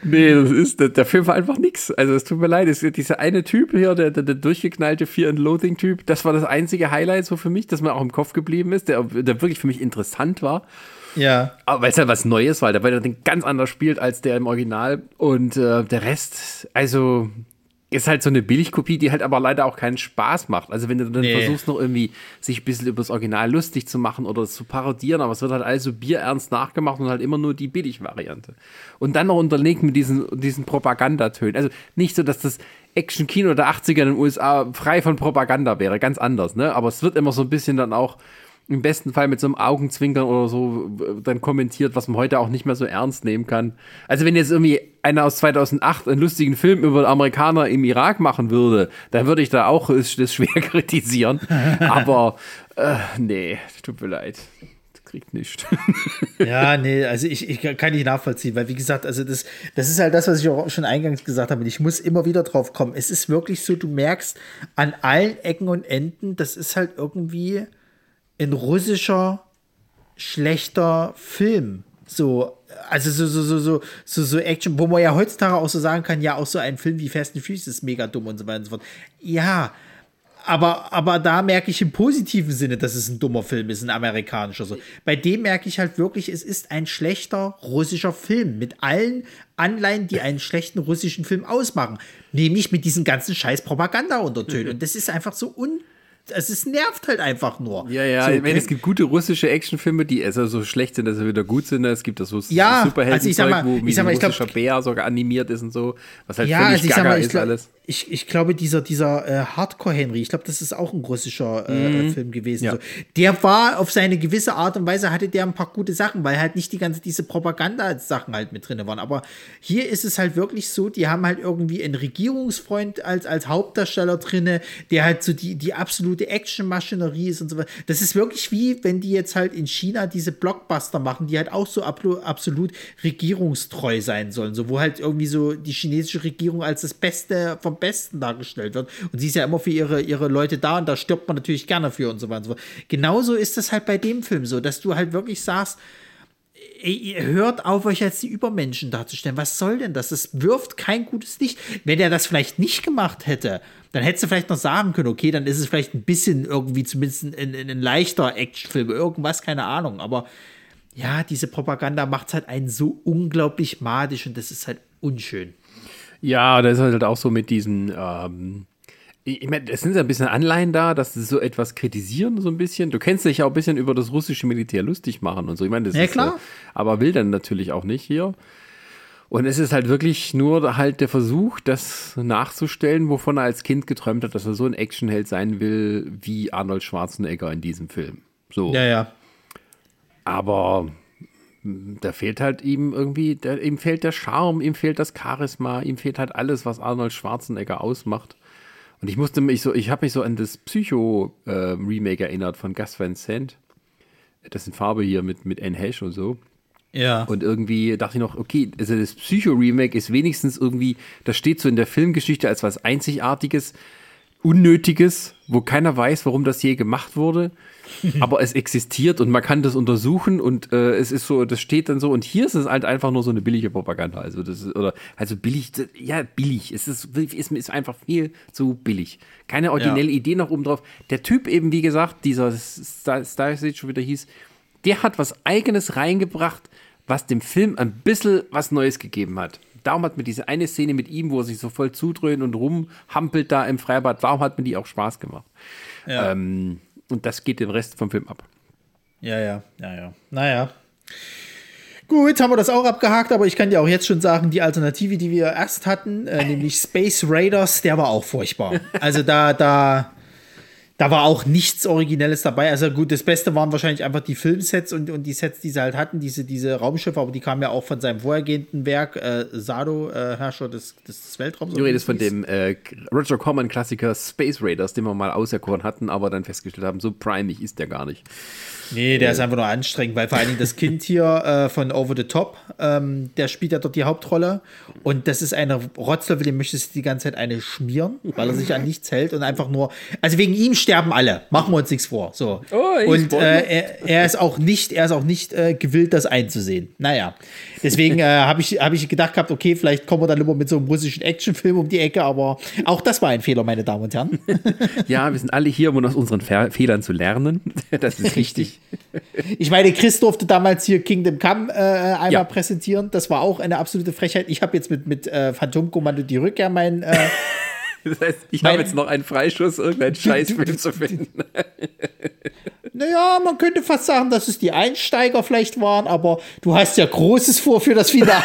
Nee, das ist, der, der Film war einfach nix. Also es tut mir leid, es, dieser eine Typ hier, der, der, der durchgeknallte Fear and Loathing Typ, das war das einzige Highlight so für mich, das mir auch im Kopf geblieben ist, der, der wirklich für mich interessant war. Ja. Aber weil es halt was Neues war, der weil er den ganz anders spielt als der im Original und äh, der Rest, also ist halt so eine Billigkopie, die halt aber leider auch keinen Spaß macht. Also wenn du dann nee. versuchst noch irgendwie sich ein bisschen über das Original lustig zu machen oder zu parodieren, aber es wird halt alles so bierernst nachgemacht und halt immer nur die Billigvariante. Und dann noch unterlegt mit diesen, diesen Propagandatönen. Also nicht so, dass das Action-Kino der 80er in den USA frei von Propaganda wäre, ganz anders, ne? Aber es wird immer so ein bisschen dann auch im besten Fall mit so einem Augenzwinkern oder so dann kommentiert, was man heute auch nicht mehr so ernst nehmen kann. Also wenn jetzt irgendwie einer aus 2008 einen lustigen Film über Amerikaner im Irak machen würde, dann würde ich da auch das schwer <laughs> kritisieren. Aber äh, nee, tut mir leid kriegt nicht. <laughs> ja, nee, also ich, ich kann nicht nachvollziehen, weil wie gesagt, also das, das ist halt das, was ich auch schon eingangs gesagt habe. Ich muss immer wieder drauf kommen. Es ist wirklich so, du merkst an allen Ecken und Enden, das ist halt irgendwie ein russischer schlechter Film. So, also so, so, so, so, so, so Action, wo man ja heutzutage auch so sagen kann, ja, auch so ein Film wie and Furious ist mega dumm und so weiter und so fort. Ja, aber, aber da merke ich im positiven Sinne, dass es ein dummer Film ist, ein amerikanischer. So. Bei dem merke ich halt wirklich, es ist ein schlechter russischer Film mit allen Anleihen, die einen schlechten russischen Film ausmachen. Nämlich mit diesen ganzen scheiß Propaganda-Untertönen. Und das ist einfach so un es ist, nervt halt einfach nur. Ja, ja, so, ich meine, es gibt gute russische Actionfilme, die also so schlecht sind, dass sie wieder gut sind. Es gibt das so ja, Superhelden, also ich sag mal, wo ich sag mal, ein russischer Bär sogar animiert ist und so, was halt ja, völlig also ich gaga mal, ich ist glaub, alles. Ich, ich glaube, dieser, dieser äh, Hardcore-Henry, ich glaube, das ist auch ein russischer äh, mhm. Film gewesen. Ja. So. Der war auf seine gewisse Art und Weise, hatte der ein paar gute Sachen, weil halt nicht die ganze, diese Propaganda-Sachen halt mit drin waren. Aber hier ist es halt wirklich so, die haben halt irgendwie einen Regierungsfreund als, als Hauptdarsteller drin, der halt so die, die absolute Action-Maschinerie ist und so weiter. Das ist wirklich wie, wenn die jetzt halt in China diese Blockbuster machen, die halt auch so absolut regierungstreu sein sollen. So, wo halt irgendwie so die chinesische Regierung als das Beste vom Besten dargestellt wird. Und sie ist ja immer für ihre, ihre Leute da und da stirbt man natürlich gerne für und so weiter. Und so fort. Genauso ist das halt bei dem Film so, dass du halt wirklich sagst, ey, hört auf, euch als die Übermenschen darzustellen. Was soll denn das? Das wirft kein gutes Licht. Wenn er das vielleicht nicht gemacht hätte, dann hättest du vielleicht noch sagen können, okay, dann ist es vielleicht ein bisschen irgendwie zumindest ein, ein, ein leichter Actionfilm, irgendwas, keine Ahnung. Aber ja, diese Propaganda macht es halt einen so unglaublich madisch und das ist halt unschön. Ja, das ist halt auch so mit diesen, ähm, ich meine, es sind ja ein bisschen Anleihen da, dass sie so etwas kritisieren, so ein bisschen. Du kennst dich ja auch ein bisschen über das russische Militär lustig machen und so. Ich meine, das ja, ist klar. So, aber will dann natürlich auch nicht hier. Und es ist halt wirklich nur halt der Versuch, das nachzustellen, wovon er als Kind geträumt hat, dass er so ein Actionheld sein will wie Arnold Schwarzenegger in diesem Film. So. Ja, ja. Aber da fehlt halt ihm irgendwie, der, ihm fehlt der Charme, ihm fehlt das Charisma, ihm fehlt halt alles, was Arnold Schwarzenegger ausmacht. Und ich musste mich so, ich habe mich so an das Psycho-Remake äh, erinnert von Gus Van Sant. Das in Farbe hier mit, mit Anne Hesh und so. Ja. Und irgendwie dachte ich noch, okay, also das Psycho-Remake ist wenigstens irgendwie, das steht so in der Filmgeschichte als was Einzigartiges, Unnötiges, wo keiner weiß, warum das je gemacht wurde. <laughs> aber es existiert und man kann das untersuchen und äh, es ist so, das steht dann so und hier ist es halt einfach nur so eine billige Propaganda. Also das ist, oder also billig, ja, billig. Es ist, ist, ist einfach viel zu billig. Keine originelle ja. Idee noch oben drauf. Der Typ eben, wie gesagt, dieser Star Stage schon wieder hieß, der hat was eigenes reingebracht, was dem Film ein bisschen was Neues gegeben hat. Darum hat mir diese eine Szene mit ihm, wo er sich so voll zudröhnt und rumhampelt da im Freibad, darum hat mir die auch Spaß gemacht. Ja. Ähm, und das geht den Rest vom Film ab. Ja, ja, ja, ja. Naja. Gut, haben wir das auch abgehakt, aber ich kann dir auch jetzt schon sagen, die Alternative, die wir erst hatten, äh, nämlich Space Raiders, der war auch furchtbar. Also da, da, da war auch nichts Originelles dabei. Also gut, das Beste waren wahrscheinlich einfach die Filmsets und, und die Sets, die sie halt hatten, diese, diese Raumschiffe, aber die kamen ja auch von seinem vorhergehenden Werk, äh, Sado, äh, Herrscher des, des Weltraums. Du redest von dem äh, Roger Corman-Klassiker Space Raiders, den wir mal auserkoren hatten, aber dann festgestellt haben, so primig ist der gar nicht. Nee, der ist einfach nur anstrengend, weil vor allen Dingen das Kind hier <laughs> äh, von Over the Top, ähm, der spielt ja dort die Hauptrolle. Und das ist eine Rotzlöffel, dem möchtest du die ganze Zeit eine schmieren, weil er sich an nichts hält und einfach nur. Also wegen ihm sterben alle. Machen wir uns nichts vor. So. Oh, und äh, er, er, ist auch nicht, er ist auch nicht äh, gewillt, das einzusehen. Naja. Deswegen äh, habe ich, hab ich gedacht gehabt, okay, vielleicht kommen wir dann immer mit so einem russischen Actionfilm um die Ecke, aber auch das war ein Fehler, meine Damen und Herren. <laughs> ja, wir sind alle hier, um aus unseren Fe Fehlern zu lernen. <laughs> Das ist richtig. <laughs> Ich meine, Chris durfte damals hier Kingdom Come äh, einmal ja. präsentieren. Das war auch eine absolute Frechheit. Ich habe jetzt mit, mit äh, Phantomkommando die Rückkehr mein, äh, <laughs> Das heißt, ich habe jetzt noch einen Freischuss, irgendeinen Scheißfilm zu finden. <laughs> Naja, man könnte fast sagen, dass es die Einsteiger vielleicht waren, aber du hast ja Großes vor für das Finale.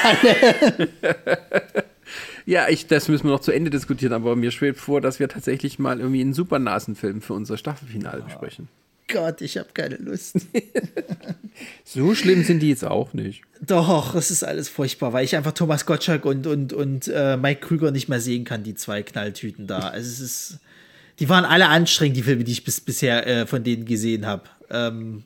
ja, ich, das müssen wir noch zu Ende diskutieren, aber mir schwebt vor, dass wir tatsächlich mal irgendwie einen Supernasenfilm für unser Staffelfinale besprechen. Gott, ich habe keine Lust. <laughs> so schlimm sind die jetzt auch nicht. Doch, es ist alles furchtbar, weil ich einfach Thomas Gottschalk und, und, und äh, Mike Krüger nicht mehr sehen kann, die zwei Knalltüten da. Also es ist, die waren alle anstrengend, die Filme, die ich bis, bisher äh, von denen gesehen habe. Ähm,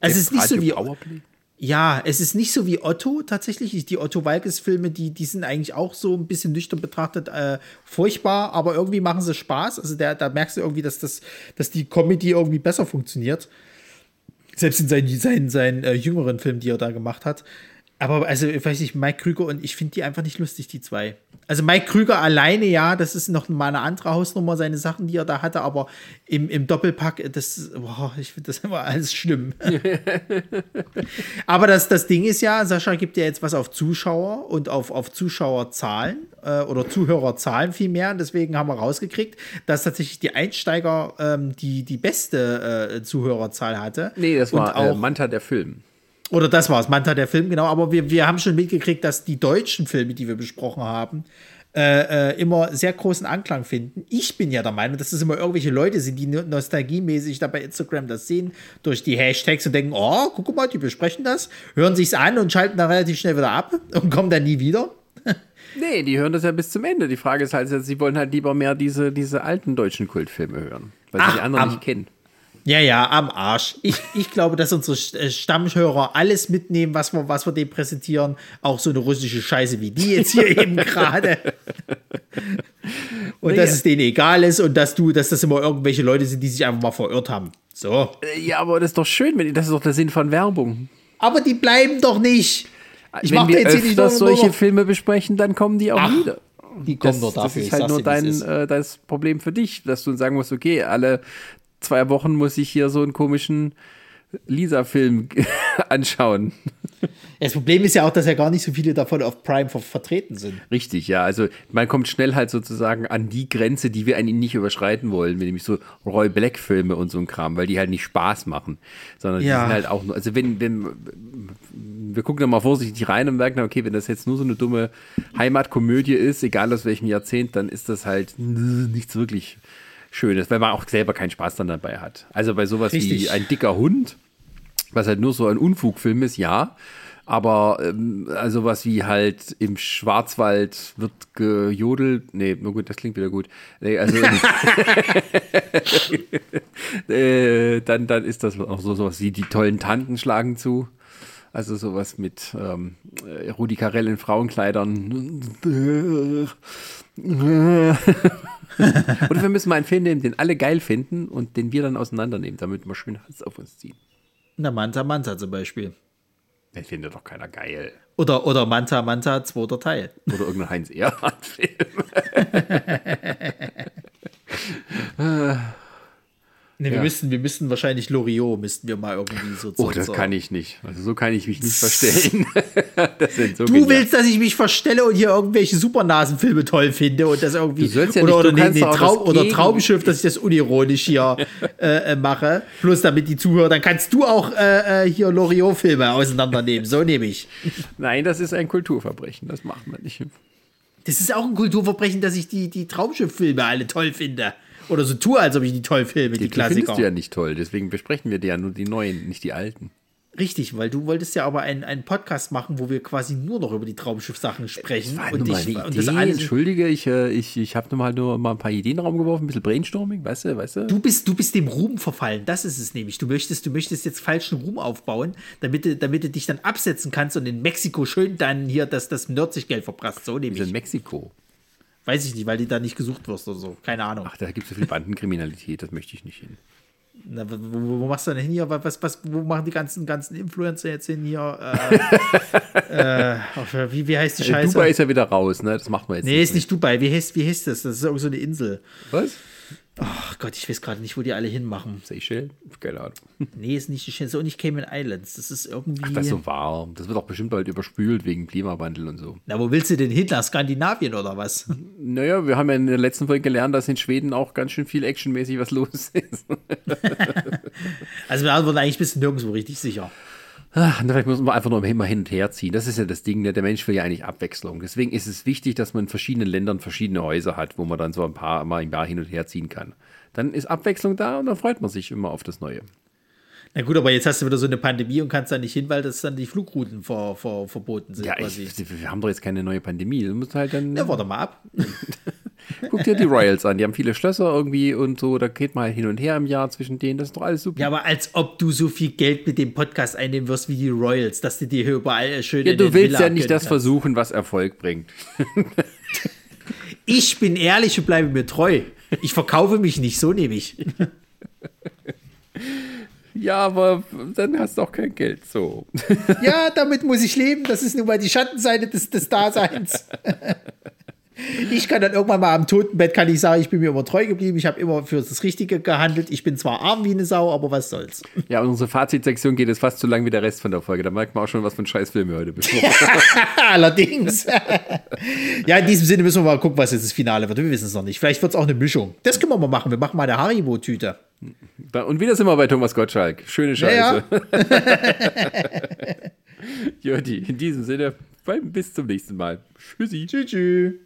also es ist nicht so wie. Powerplay? Ja, es ist nicht so wie Otto tatsächlich. Die Otto Walkes-Filme, die, die sind eigentlich auch so ein bisschen nüchtern betrachtet äh, furchtbar, aber irgendwie machen sie Spaß. Also der, da merkst du irgendwie, dass, das, dass die Comedy irgendwie besser funktioniert. Selbst in seinen, seinen, seinen äh, jüngeren Filmen, die er da gemacht hat. Aber also, ich weiß nicht, Mike Krüger und ich finde die einfach nicht lustig, die zwei. Also Mike Krüger alleine, ja, das ist noch mal eine andere Hausnummer, seine Sachen, die er da hatte, aber im, im Doppelpack, das, boah, ich finde das immer alles schlimm. <laughs> aber das, das Ding ist ja, Sascha gibt ja jetzt was auf Zuschauer und auf, auf Zuschauerzahlen äh, oder Zuhörerzahlen vielmehr. Und deswegen haben wir rausgekriegt, dass tatsächlich die Einsteiger ähm, die, die beste äh, Zuhörerzahl hatte. Nee, das war äh, auch, äh, Manta der Film. Oder das war es, Manta der Film, genau. Aber wir, wir haben schon mitgekriegt, dass die deutschen Filme, die wir besprochen haben, äh, äh, immer sehr großen Anklang finden. Ich bin ja der Meinung, dass es immer irgendwelche Leute sind, die nostalgiemäßig da bei Instagram das sehen, durch die Hashtags und denken, oh, guck mal, die besprechen das, hören sich's an und schalten dann relativ schnell wieder ab <laughs> und kommen dann nie wieder. <laughs> nee, die hören das ja bis zum Ende. Die Frage ist halt, sie wollen halt lieber mehr diese, diese alten deutschen Kultfilme hören, weil Ach, sie die anderen nicht kennen. Ja, ja, am Arsch. Ich, ich glaube, dass unsere äh, Stammhörer alles mitnehmen, was wir, was wir dem präsentieren. Auch so eine russische Scheiße wie die jetzt hier <laughs> eben gerade. Und naja. dass es denen egal ist und dass du, dass das immer irgendwelche Leute sind, die sich einfach mal verirrt haben. So. Äh, ja, aber das ist doch schön, wenn das ist doch der Sinn von Werbung. Aber die bleiben doch nicht. Ich wenn wir jetzt öfters nicht solche Filme besprechen, dann kommen die auch Ach, wieder. Die kommen das, doch dafür. Das ist halt nur dein, äh, das Problem für dich, dass du sagen musst, okay, alle zwei Wochen muss ich hier so einen komischen Lisa-Film <laughs> anschauen. Das Problem ist ja auch, dass ja gar nicht so viele davon auf Prime ver vertreten sind. Richtig, ja. Also man kommt schnell halt sozusagen an die Grenze, die wir eigentlich nicht überschreiten wollen, nämlich so Roy Black-Filme und so ein Kram, weil die halt nicht Spaß machen, sondern ja. die sind halt auch nur, also wenn, wenn, wir gucken da mal vorsichtig rein und merken, okay, wenn das jetzt nur so eine dumme Heimatkomödie ist, egal aus welchem Jahrzehnt, dann ist das halt nichts wirklich Schönes, weil man auch selber keinen Spaß dann dabei hat. Also bei sowas Richtig. wie ein dicker Hund, was halt nur so ein Unfugfilm ist, ja. Aber ähm, also was wie halt im Schwarzwald wird gejodelt. Nee, nur gut, das klingt wieder gut. Nee, also <laughs> <laughs> äh, dann, dann ist das auch so sowas wie die tollen Tanten schlagen zu. Also sowas mit ähm, Rudi Carell in Frauenkleidern. <laughs> <laughs> Oder wir müssen mal einen Film nehmen, den alle geil finden und den wir dann auseinandernehmen, damit wir schön Hals auf uns ziehen. Na, Manta Manta zum Beispiel. Den findet doch keiner geil. Oder, oder Manta Manta, zweiter Teil. Oder irgendein Heinz Ehrhardt-Film. <laughs> <laughs> Nee, wir, ja. müssten, wir müssten wahrscheinlich Loriot, müssten wir mal irgendwie so Oh, das kann ich nicht. Also so kann ich mich nicht verstellen. <laughs> so du genial. willst, dass ich mich verstelle und hier irgendwelche Supernasenfilme toll finde und das irgendwie. Ja oder, nicht, oder, nee, Traum, oder Traumschiff, dass ich das unironisch hier <laughs> äh, äh, mache. Plus damit die Zuhörer, dann kannst du auch äh, äh hier Loriot-Filme auseinandernehmen. So nehme ich. <laughs> Nein, das ist ein Kulturverbrechen. Das machen wir nicht. Das ist auch ein Kulturverbrechen, dass ich die, die Traumschiff-Filme alle toll finde. Oder so tue, als ob ich die toll filme, die, die Klassiker. Die findest du ja nicht toll, deswegen besprechen wir dir ja nur die neuen, nicht die alten. Richtig, weil du wolltest ja aber einen, einen Podcast machen, wo wir quasi nur noch über die Traumschiff-Sachen sprechen. Das und, ich, und das alles Entschuldige, ich, äh, ich, ich habe mal nur mal ein paar Ideen in den Raum geworfen, ein bisschen Brainstorming, weißt du, weißt du? Du bist, du bist dem Ruhm verfallen, das ist es nämlich. Du möchtest, du möchtest jetzt falschen Ruhm aufbauen, damit du, damit du dich dann absetzen kannst und in Mexiko schön dann hier das, das Nordsichtgeld verprasst. So nämlich. In Mexiko. Weiß ich nicht, weil die da nicht gesucht wirst oder so. Keine Ahnung. Ach, da gibt es so viel Bandenkriminalität, das möchte ich nicht hin. Na, wo, wo, machst du denn hier? Was, was, wo machen die ganzen, ganzen Influencer jetzt hin hier? Äh, <laughs> äh, wie, wie heißt die äh, Scheiße? Dubai ist ja wieder raus, ne? Das macht man jetzt nee, nicht. Nee, ist nicht Dubai. Wie heißt, wie heißt das? Das ist irgendwie so eine Insel. Was? Ach Gott, ich weiß gerade nicht, wo die alle hinmachen. Seychellen? Keine Ahnung. Nee, ist nicht Seychellen, so nicht Cayman Islands. Das ist irgendwie. Ach, das ist so warm. Das wird auch bestimmt bald überspült wegen Klimawandel und so. Na, wo willst du denn hin? Nach Skandinavien oder was? Naja, wir haben ja in der letzten Folge gelernt, dass in Schweden auch ganz schön viel actionmäßig was los ist. <laughs> also wir waren eigentlich bis nirgendwo richtig sicher. Ach, vielleicht muss man einfach nur immer hin und her ziehen. Das ist ja das Ding. Ne? Der Mensch will ja eigentlich Abwechslung. Deswegen ist es wichtig, dass man in verschiedenen Ländern verschiedene Häuser hat, wo man dann so ein paar Mal im Jahr hin und her ziehen kann. Dann ist Abwechslung da und dann freut man sich immer auf das Neue. Na gut, aber jetzt hast du wieder so eine Pandemie und kannst da nicht hin, weil das dann die Flugrouten ver, ver, verboten sind. Ja, ich, wir haben doch jetzt keine neue Pandemie. Du musst halt dann. Ja, warte mal ab. <laughs> Guck dir die Royals an. Die haben viele Schlösser irgendwie und so. Da geht mal hin und her im Jahr zwischen denen. Das ist doch alles super. Ja, aber als ob du so viel Geld mit dem Podcast einnehmen wirst wie die Royals, dass du dir hier überall schön. Ja, du willst Villa ja nicht das kannst. versuchen, was Erfolg bringt. ich bin ehrlich und bleibe mir treu. Ich verkaufe mich nicht, so nehme ich. <laughs> Ja, aber dann hast du auch kein Geld. So. Ja, damit muss ich leben. Das ist nun mal die Schattenseite des, des Daseins. <laughs> Ich kann dann irgendwann mal am Totenbett kann ich sagen, ich bin mir immer treu geblieben, ich habe immer für das Richtige gehandelt. Ich bin zwar arm wie eine Sau, aber was soll's. <laughs> Ja, und unsere Fazitsektion geht jetzt fast so lang wie der Rest von der Folge. Da merkt man auch schon, was für ein Scheißfilm wir heute besprochen <laughs> Allerdings. <laughs> ja, in diesem Sinne müssen wir mal gucken, was jetzt das Finale wird. Wir wissen es noch nicht. Vielleicht wird es auch eine Mischung. Das können wir mal machen. Wir machen mal eine Haribo-Tüte. Und wieder sind wir bei Thomas Gottschalk. Schöne Scheiße. Ja, ja. Jodi, in diesem Sinne, bis zum nächsten Mal. Tschüssi. Tschüss.